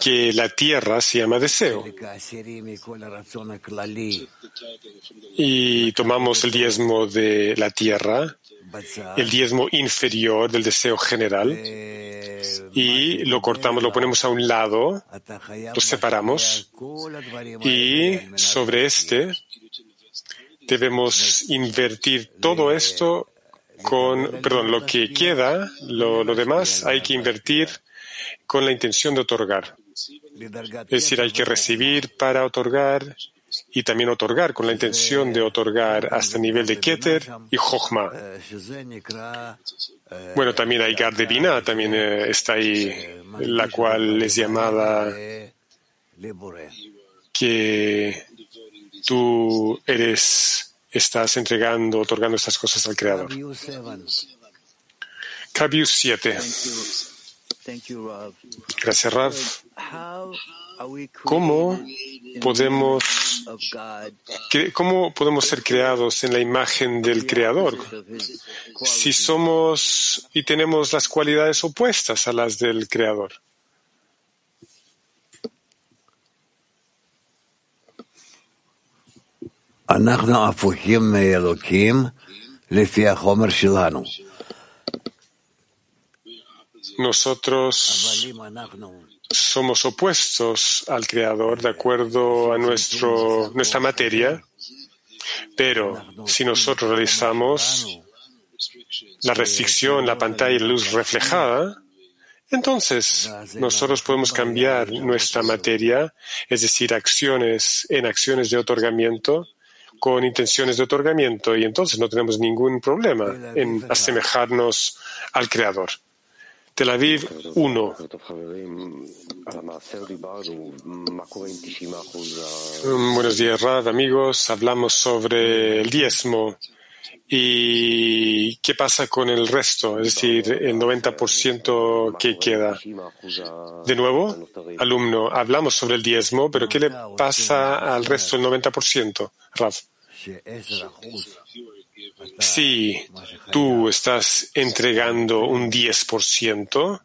que la tierra se llama deseo. Y tomamos el diezmo de la tierra, el diezmo inferior del deseo general, y lo cortamos, lo ponemos a un lado, lo separamos, y sobre este debemos invertir todo esto con, perdón, lo que queda, lo, lo demás hay que invertir con la intención de otorgar. Es decir, hay que recibir para otorgar y también otorgar con la intención de otorgar hasta el nivel de Keter y Jochma. Bueno, también hay Gardebina, también eh, está ahí, la cual es llamada que tú eres estás entregando, otorgando estas cosas al Creador. Kabius 7. Gracias, Rav. ¿Cómo podemos, ¿Cómo podemos ser creados en la imagen del Creador si somos y tenemos las cualidades opuestas a las del Creador? Nosotros somos opuestos al Creador de acuerdo a nuestra materia, pero si nosotros realizamos la restricción, la pantalla y la luz reflejada, entonces nosotros podemos cambiar nuestra materia, es decir, acciones en acciones de otorgamiento, con intenciones de otorgamiento y entonces no tenemos ningún problema en asemejarnos al Creador. Tel Aviv 1. Mm, buenos días, Rad, amigos. Hablamos sobre el diezmo y qué pasa con el resto, es decir, el 90% que queda. De nuevo, alumno, hablamos sobre el diezmo, pero ¿qué le pasa al resto del 90%, Rav? Si tú estás entregando un 10%,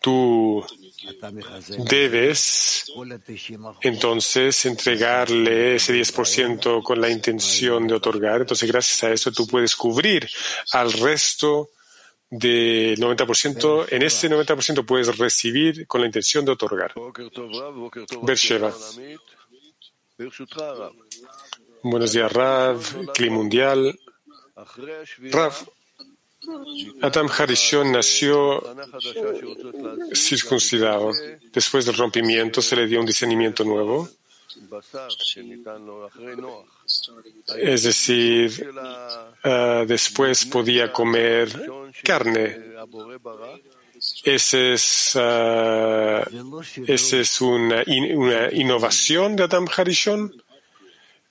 tú debes entonces entregarle ese 10% con la intención de otorgar. Entonces, gracias a eso, tú puedes cubrir al resto del 90%. En ese 90% puedes recibir con la intención de otorgar. Bersheva. Buenos días, Rav, Clima Mundial. Rav, Adam Harishon nació circuncidado. Después del rompimiento se le dio un discernimiento nuevo. Es decir, uh, después podía comer carne. Ese es una, in, una, innovación de Adam Harishon.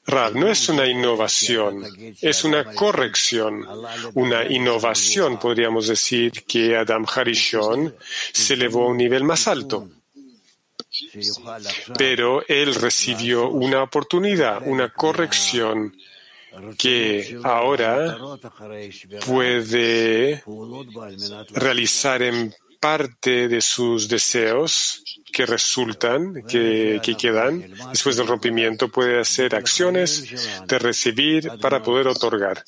Rav, no es una innovación, es una corrección, una innovación, podríamos decir, que Adam Harishon se elevó a un nivel más alto. Pero él recibió una oportunidad, una corrección que ahora puede realizar en parte de sus deseos que resultan, que, que, quedan después del rompimiento, puede hacer acciones de recibir para poder otorgar.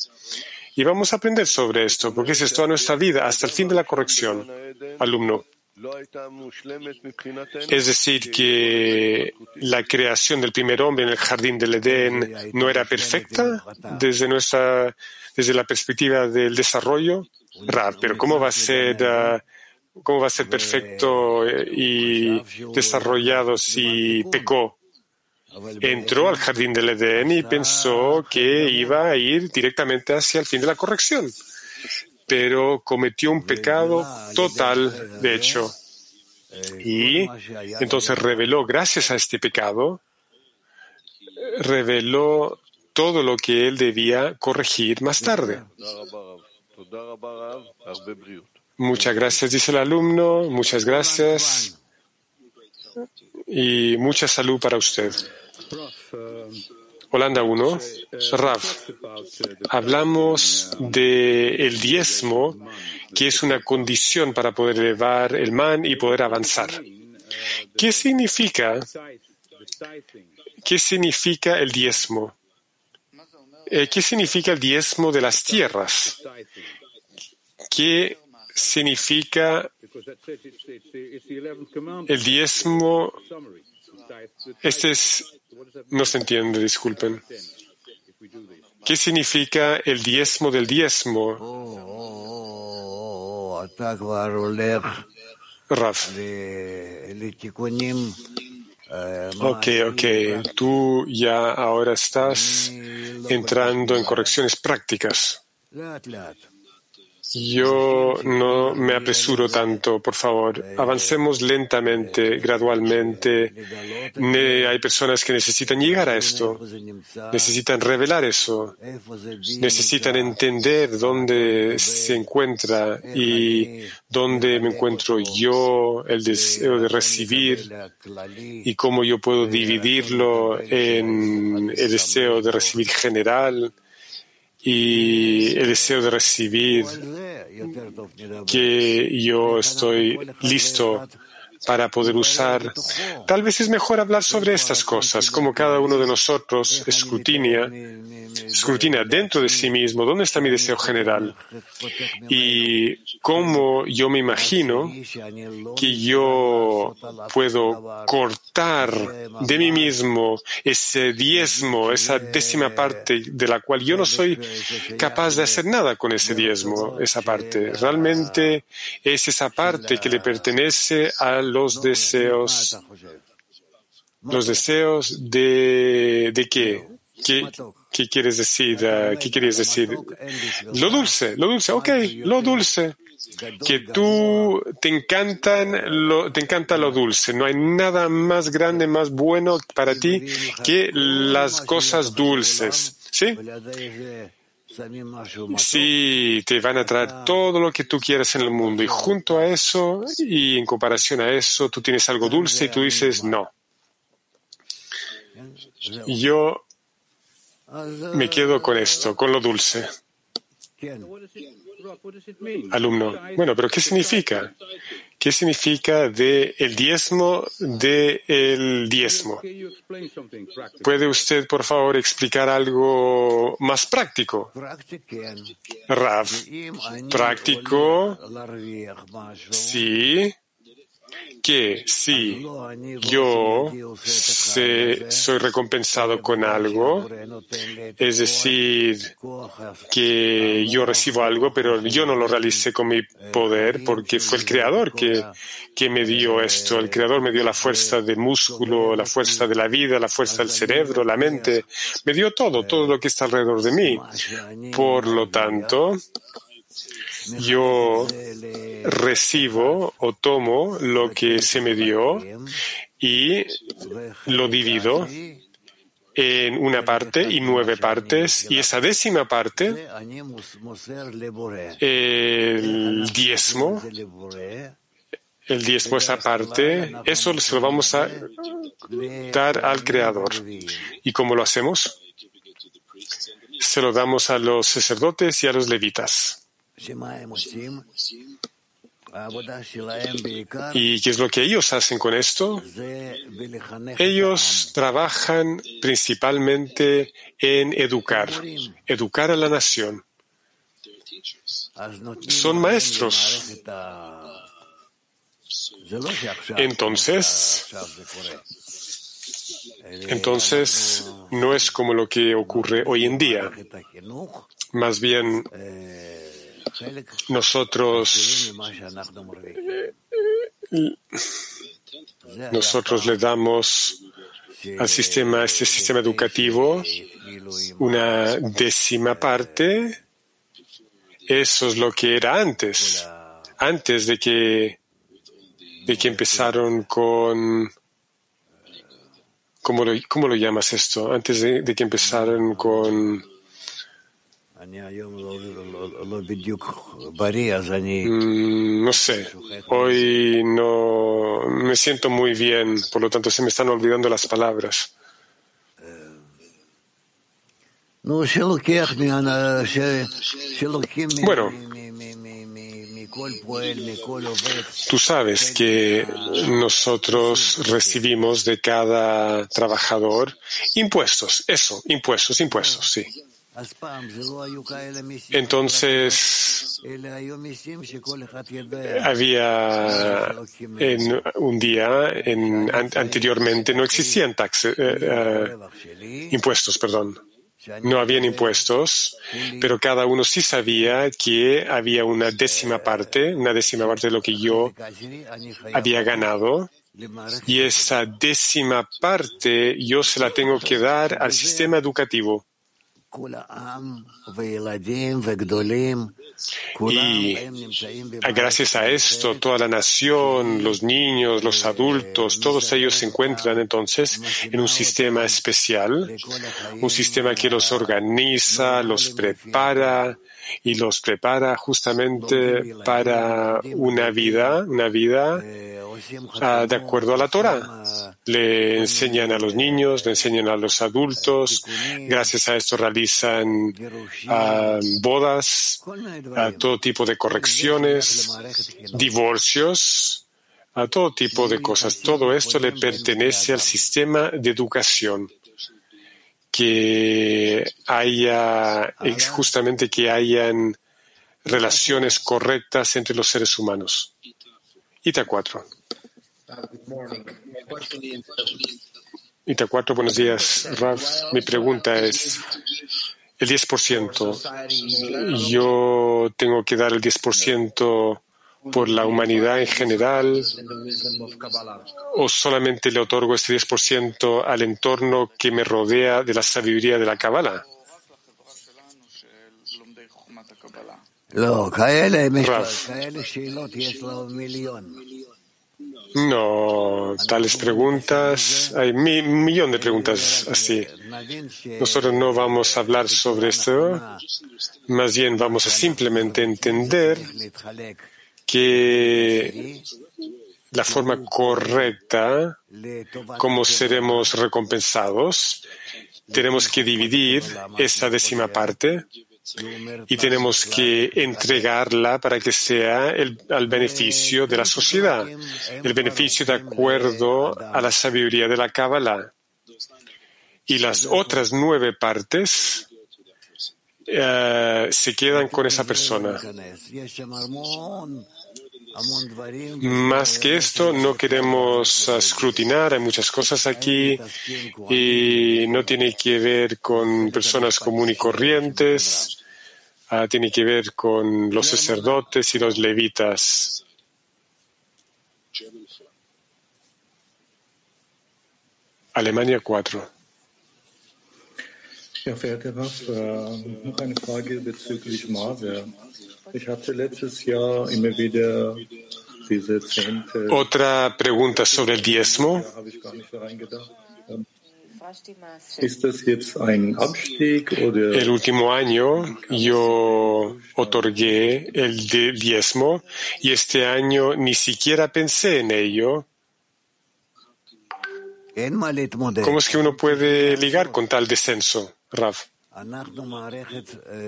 Y vamos a aprender sobre esto, porque es toda nuestra vida, hasta el fin de la corrección, alumno. Es decir, que la creación del primer hombre en el jardín del Edén no era perfecta desde nuestra, desde la perspectiva del desarrollo. pero ¿cómo va a ser uh, ¿Cómo va a ser perfecto eh, y desarrollado si pecó? Entró al jardín del Edén y pensó que iba a ir directamente hacia el fin de la corrección, pero cometió un pecado total, de hecho. Y entonces reveló, gracias a este pecado, reveló todo lo que él debía corregir más tarde. Muchas gracias, dice el alumno. Muchas gracias. Y mucha salud para usted. Holanda 1. Raf, hablamos de diezmo, que es una condición para poder elevar el man y poder avanzar. ¿Qué significa? ¿Qué significa el diezmo? Eh, ¿Qué significa el diezmo de las tierras? ¿Qué significa el diezmo? Este es, no se entiende, disculpen. ¿Qué significa el diezmo del diezmo? Raf. Ok, ok. Tú ya ahora estás entrando en correcciones prácticas. Yo no me apresuro tanto, por favor. Avancemos lentamente, gradualmente. hay personas que necesitan llegar a esto, necesitan revelar eso, necesitan entender dónde se encuentra y dónde me encuentro yo, el deseo de recibir y cómo yo puedo dividirlo en el deseo de recibir general y el deseo de recibir que yo estoy listo para poder usar. Tal vez es mejor hablar sobre estas cosas, como cada uno de nosotros escrutina, escrutina dentro de sí mismo dónde está mi deseo general y cómo yo me imagino que yo puedo cortar de mí mismo ese diezmo, esa décima parte de la cual yo no soy capaz de hacer nada con ese diezmo, esa parte. Realmente es esa parte que le pertenece a los deseos, los deseos de, de qué? ¿Qué, qué quieres decir? ¿Qué quieres decir? Lo dulce, lo dulce, ok, lo dulce. Que tú te encantan, lo, te encanta lo dulce. No hay nada más grande, más bueno para ti que las cosas dulces. ¿Sí? Sí, te van a traer todo lo que tú quieras en el mundo. Y junto a eso y en comparación a eso tú tienes algo dulce y tú dices no. Yo me quedo con esto, con lo dulce. Alumno, bueno, pero ¿qué significa? ¿Qué significa de el diezmo de el diezmo? ¿Puede usted, por favor, explicar algo más práctico? Rav, práctico, sí, que si yo soy recompensado con algo, es decir, que yo recibo algo, pero yo no lo realicé con mi poder porque fue el creador que, que me dio esto. El creador me dio la fuerza del músculo, la fuerza de la vida, la fuerza del cerebro, la mente. Me dio todo, todo lo que está alrededor de mí. Por lo tanto, yo recibo o tomo lo que se me dio y lo divido en una parte y nueve partes, y esa décima parte, el diezmo, el diezmo, esa parte, eso se lo vamos a dar al Creador. ¿Y cómo lo hacemos? Se lo damos a los sacerdotes y a los levitas. ¿Y qué es lo que ellos hacen con esto? Ellos trabajan principalmente en educar, educar a la nación. Son maestros. Entonces, entonces no es como lo que ocurre hoy en día. Más bien, nosotros, nosotros le damos al sistema, este sistema educativo, una décima parte. Eso es lo que era antes, antes de que, de que empezaron con, ¿Cómo lo, cómo lo llamas esto? Antes de, que empezaran con... Mm, no sé, hoy no me siento muy bien, por lo tanto se me están olvidando las palabras. Bueno, tú sabes que nosotros recibimos de cada trabajador impuestos, eso, impuestos, impuestos, sí. Entonces, había un día, en, anteriormente no existían eh, eh, impuestos, perdón. No habían impuestos, pero cada uno sí sabía que había una décima parte, una décima parte de lo que yo había ganado. Y esa décima parte yo se la tengo que dar al sistema educativo. Y gracias a esto, toda la nación, los niños, los adultos, todos ellos se encuentran entonces en un sistema especial, un sistema que los organiza, los prepara y los prepara justamente para una vida, una vida ah, de acuerdo a la Torah. Le enseñan a los niños, le enseñan a los adultos. Gracias a esto realizan ah, bodas, a todo tipo de correcciones, divorcios, a todo tipo de cosas. Todo esto le pertenece al sistema de educación que haya, justamente que hayan relaciones correctas entre los seres humanos. Ita 4. Ita 4, buenos días, Raf. Mi pregunta es, el 10%, yo tengo que dar el 10% por la humanidad en general o solamente le otorgo este 10% al entorno que me rodea de la sabiduría de la Kabbalah? No, tales preguntas, hay un millón de preguntas así. Nosotros no vamos a hablar sobre esto, más bien vamos a simplemente entender que la forma correcta como seremos recompensados, tenemos que dividir esa décima parte y tenemos que entregarla para que sea el, al beneficio de la sociedad, el beneficio de acuerdo a la sabiduría de la Kabbalah. Y las otras nueve partes eh, se quedan con esa persona. Más que esto, no queremos escrutinar, hay muchas cosas aquí y no tiene que ver con personas comunes y corrientes, ah, tiene que ver con los sacerdotes y los levitas. Alemania 4. Ja, verehrter Raff, äh, noch eine Frage bezüglich Otra pregunta sobre el diezmo. El último año yo otorgué el diezmo y este año ni siquiera pensé en ello. ¿Cómo es que uno puede ligar con tal descenso, Raf?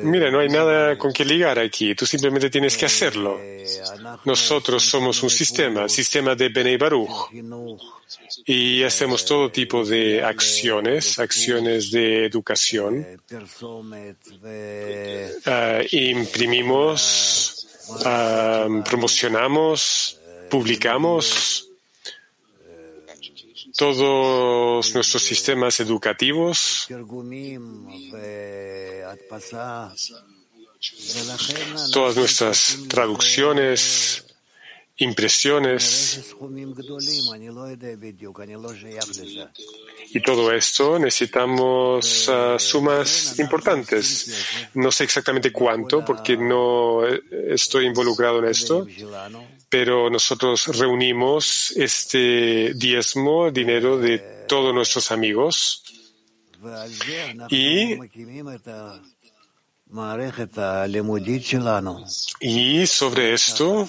Mira, no hay nada con que ligar aquí, tú simplemente tienes que hacerlo. Nosotros somos un sistema, sistema de Benei Baruch, y hacemos todo tipo de acciones, acciones de educación. Ah, imprimimos, ah, promocionamos, publicamos todos nuestros sistemas educativos todas nuestras traducciones, impresiones. Y todo esto necesitamos ah, sumas importantes. No sé exactamente cuánto porque no estoy involucrado en esto, pero nosotros reunimos este diezmo, dinero de todos nuestros amigos y, sobre esto,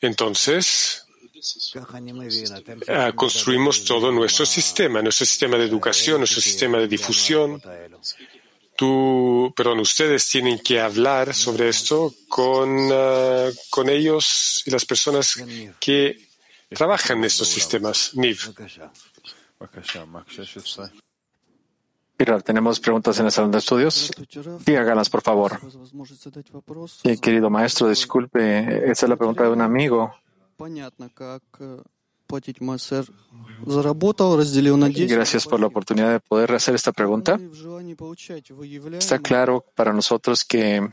entonces, ah, construimos todo nuestro sistema, nuestro sistema de educación, nuestro sistema de difusión. Tú, perdón, ustedes tienen que hablar sobre esto con, ah, con ellos y las personas que trabajan en estos sistemas. Niv. tenemos preguntas en el salón de estudios. Sí, háganlas, por favor. Sí, querido maestro, disculpe, esa es la pregunta de un amigo. Gracias por la oportunidad de poder hacer esta pregunta. Está claro para nosotros que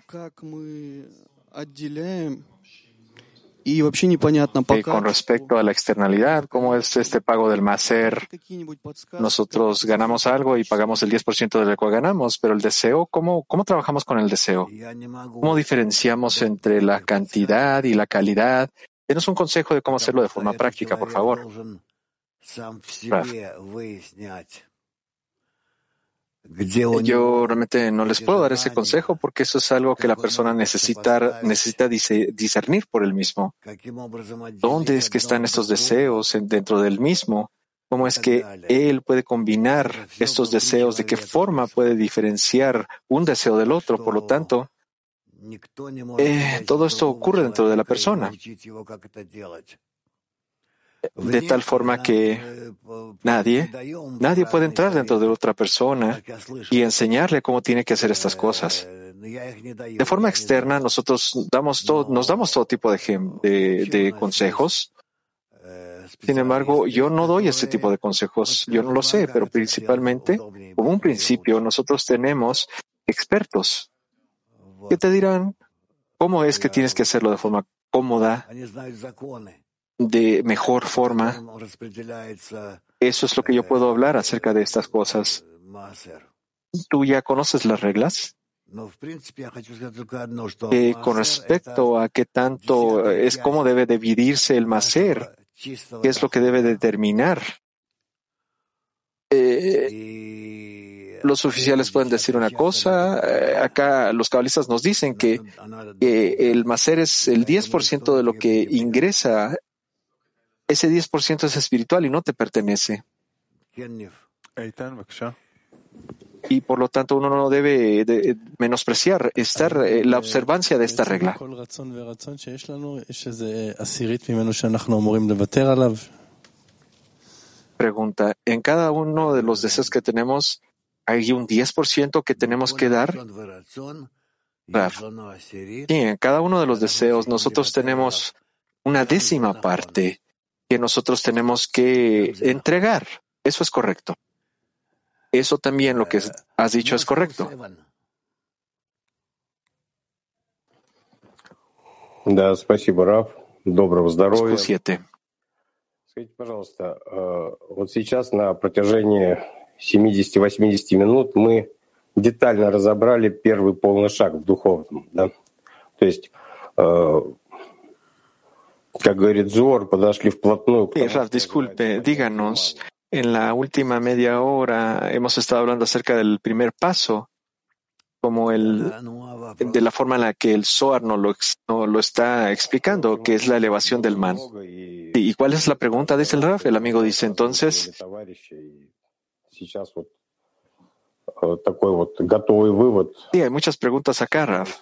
y con respecto a la externalidad, ¿cómo es este pago del máser? Nosotros ganamos algo y pagamos el 10% de lo que ganamos, pero el deseo, ¿cómo, ¿cómo trabajamos con el deseo? ¿Cómo diferenciamos entre la cantidad y la calidad? Denos un consejo de cómo hacerlo de forma práctica, por favor. Yo realmente no les puedo dar ese consejo porque eso es algo que la persona necesita, necesita discernir por él mismo. ¿Dónde es que están estos deseos dentro del mismo? ¿Cómo es que él puede combinar estos deseos? ¿De qué forma puede diferenciar un deseo del otro? Por lo tanto, eh, todo esto ocurre dentro de la persona de tal forma que nadie, nadie puede entrar dentro de otra persona y enseñarle cómo tiene que hacer estas cosas. De forma externa, nosotros damos todo, nos damos todo tipo de, de, consejos. Sin embargo, yo no doy este tipo de consejos. Yo no lo sé, pero principalmente, como un principio, nosotros tenemos expertos que te dirán cómo es que tienes que hacerlo de forma cómoda, de mejor forma. Eso es lo que yo puedo hablar acerca de estas cosas. ¿Tú ya conoces las reglas? Eh, con respecto a qué tanto es cómo debe dividirse el macer, qué es lo que debe determinar. Eh, los oficiales pueden decir una cosa. Eh, acá los cabalistas nos dicen que, que el macer es el 10% de lo que ingresa ese 10% es espiritual y no te pertenece. Y por lo tanto uno no debe menospreciar estar eh, la observancia de esta regla. Pregunta, ¿en cada uno de los deseos que tenemos hay un 10% que tenemos que dar? Sí, en cada uno de los deseos nosotros tenemos una décima parte que nosotros tenemos que entregar. Eso es correcto. Eso también lo que has dicho es correcto. Да, спасибо, Раф. Доброго здоровья. Скажите, пожалуйста, вот сейчас на протяжении 70-80 минут мы детально разобрали первый полный шаг в духовном. Да? То есть disculpe, díganos, en la última media hora hemos estado hablando acerca del primer paso, como el, de la forma en la que el Zohar nos lo, lo está explicando, que es la elevación del man. ¿Y cuál es la pregunta? Dice el Raf. El amigo dice entonces. Sí, hay muchas preguntas acá, Raf.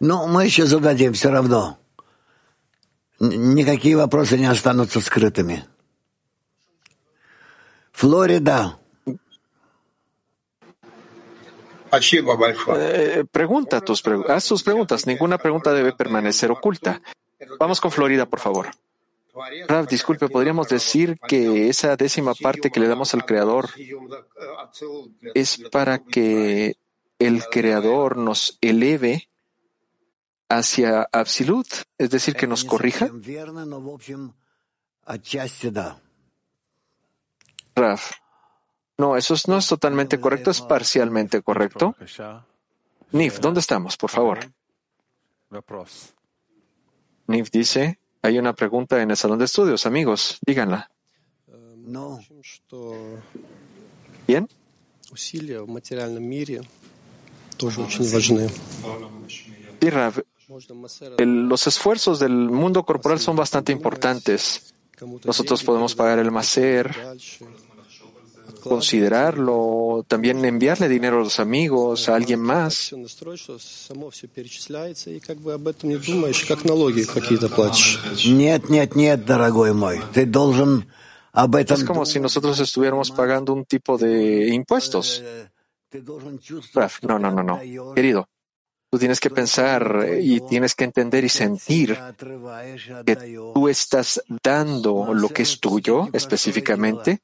Ну, мы еще зададим все равно. Никакие вопросы не останутся скрытыми. Флорида. Eh, pregunta tus haz tus preguntas. Ninguna pregunta debe permanecer oculta. Vamos con Florida, por favor. Rav, disculpe, podríamos decir que esa décima parte que le damos al Creador es para que el Creador nos eleve hacia Absolut, es decir, que nos corrija? Raf. No, eso no es totalmente correcto, es parcialmente correcto. Nif, ¿dónde estamos, por favor? Nif dice, hay una pregunta en el salón de estudios, amigos, díganla. No. ¿Bien? Los esfuerzos del mundo corporal son bastante importantes. Nosotros podemos pagar el macer, considerarlo, también enviarle dinero a los amigos, a alguien más. Все настроить, что само все перечисляется, и как бы об этом не думаешь, как налоги какие-то платишь. Нет, нет, нет, дорогой мой. Ты должен об этом Es como si nosotros estuviéramos pagando un tipo de impuestos. Raf, no, no, no, no. Querido, tú tienes que pensar eh, y tienes que entender y sentir que tú estás dando lo que es tuyo específicamente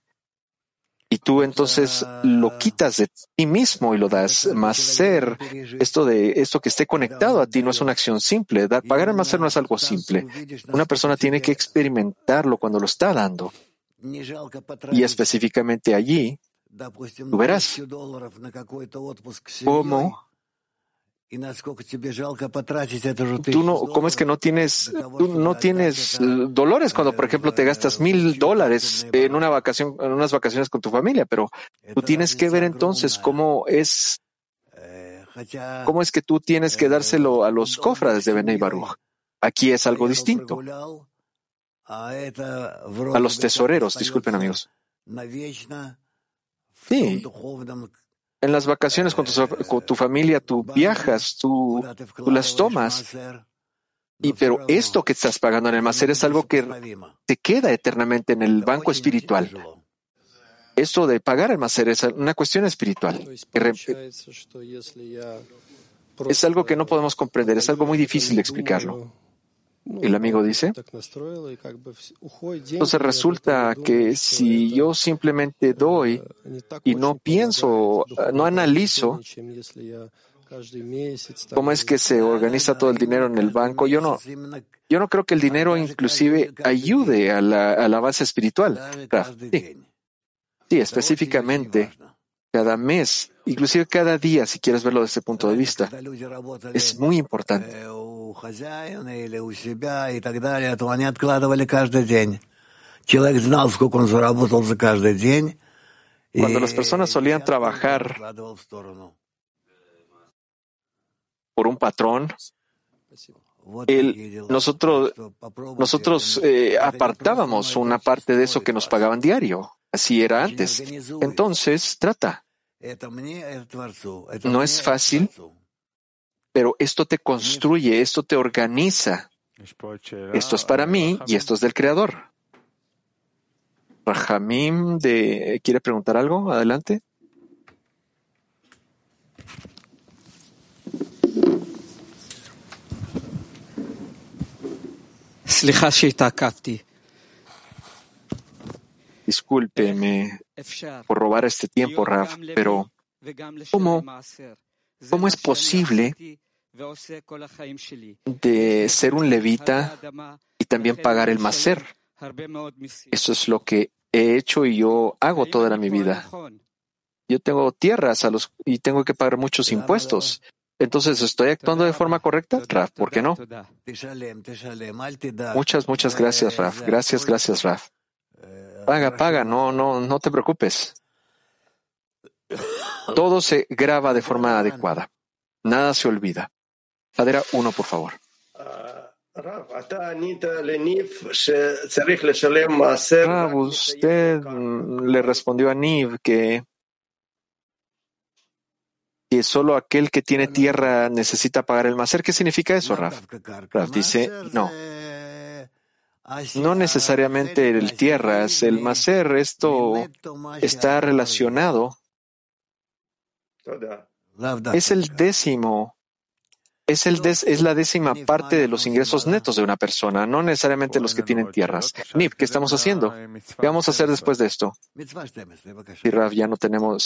y tú entonces lo quitas de ti mismo y lo das más ser. Esto de esto que esté conectado a ti no es una acción simple. Dar, pagar el más ser no es algo simple. Una persona tiene que experimentarlo cuando lo está dando. Y específicamente allí, tú verás cómo Tú no, ¿cómo es que no tienes, э, dolores cuando, por ejemplo, te gastas mil dólares en una vacación, en unas vacaciones con tu familia? Pero tú tienes que ver entonces cómo es, cómo es que tú tienes que dárselo a los cofrades de Benei Baruch. Aquí es algo distinto. A los tesoreros, disculpen amigos. Sí, en las vacaciones con tu, familia, tú viajas, tú, las tomas. Y, pero esto que estás pagando en el maser es algo que te queda eternamente en el banco espiritual. Esto de pagar el maser es una cuestión espiritual. Es algo que no podemos comprender, es algo muy difícil de explicarlo. El amigo dice, entonces resulta que si yo simplemente doy y no pienso, ah, no analizo cómo es que se organiza todo el dinero en el banco, yo no, yo no creo que el dinero inclusive ayude a la, base espiritual. Sí específicamente cada mes, inclusive cada día, si quieres verlo desde ese punto de vista. Es muy importante. Cuando las personas solían trabajar por un patrón, nosotros, nosotros eh, apartábamos una parte de eso que nos pagaban diario así era antes. Entonces, trata. No es fácil, pero esto te construye, esto te organiza. Esto es para mí y esto es del Creador. Rahamim quiere preguntar algo. Adelante. Discúlpeme por robar este tiempo, Raf, pero ¿cómo, cómo es posible de ser un levita y también pagar el maser? Eso es lo que he hecho y yo hago toda mi vida. Yo tengo tierras y tengo que pagar muchos impuestos. Entonces, ¿estoy actuando de forma correcta, Raf? ¿Por qué no? Muchas, muchas gracias, Raf. Gracias, gracias, Raf. Paga, paga, no, no, no te preocupes. Todo se graba de forma adecuada. Nada se olvida. Padera 1, por favor. Rab, ah, usted le respondió a Niv que, que solo aquel que tiene tierra necesita pagar el maser. ¿Qué significa eso, Raf? Raf dice, no, no necesariamente el tierras, el macer, esto está relacionado. Es el décimo, es, el des, es la décima parte de los ingresos netos de una persona, no necesariamente los que tienen tierras. Nip, ¿qué estamos haciendo? ¿Qué vamos a hacer después de esto? Y Rav, ya no tenemos.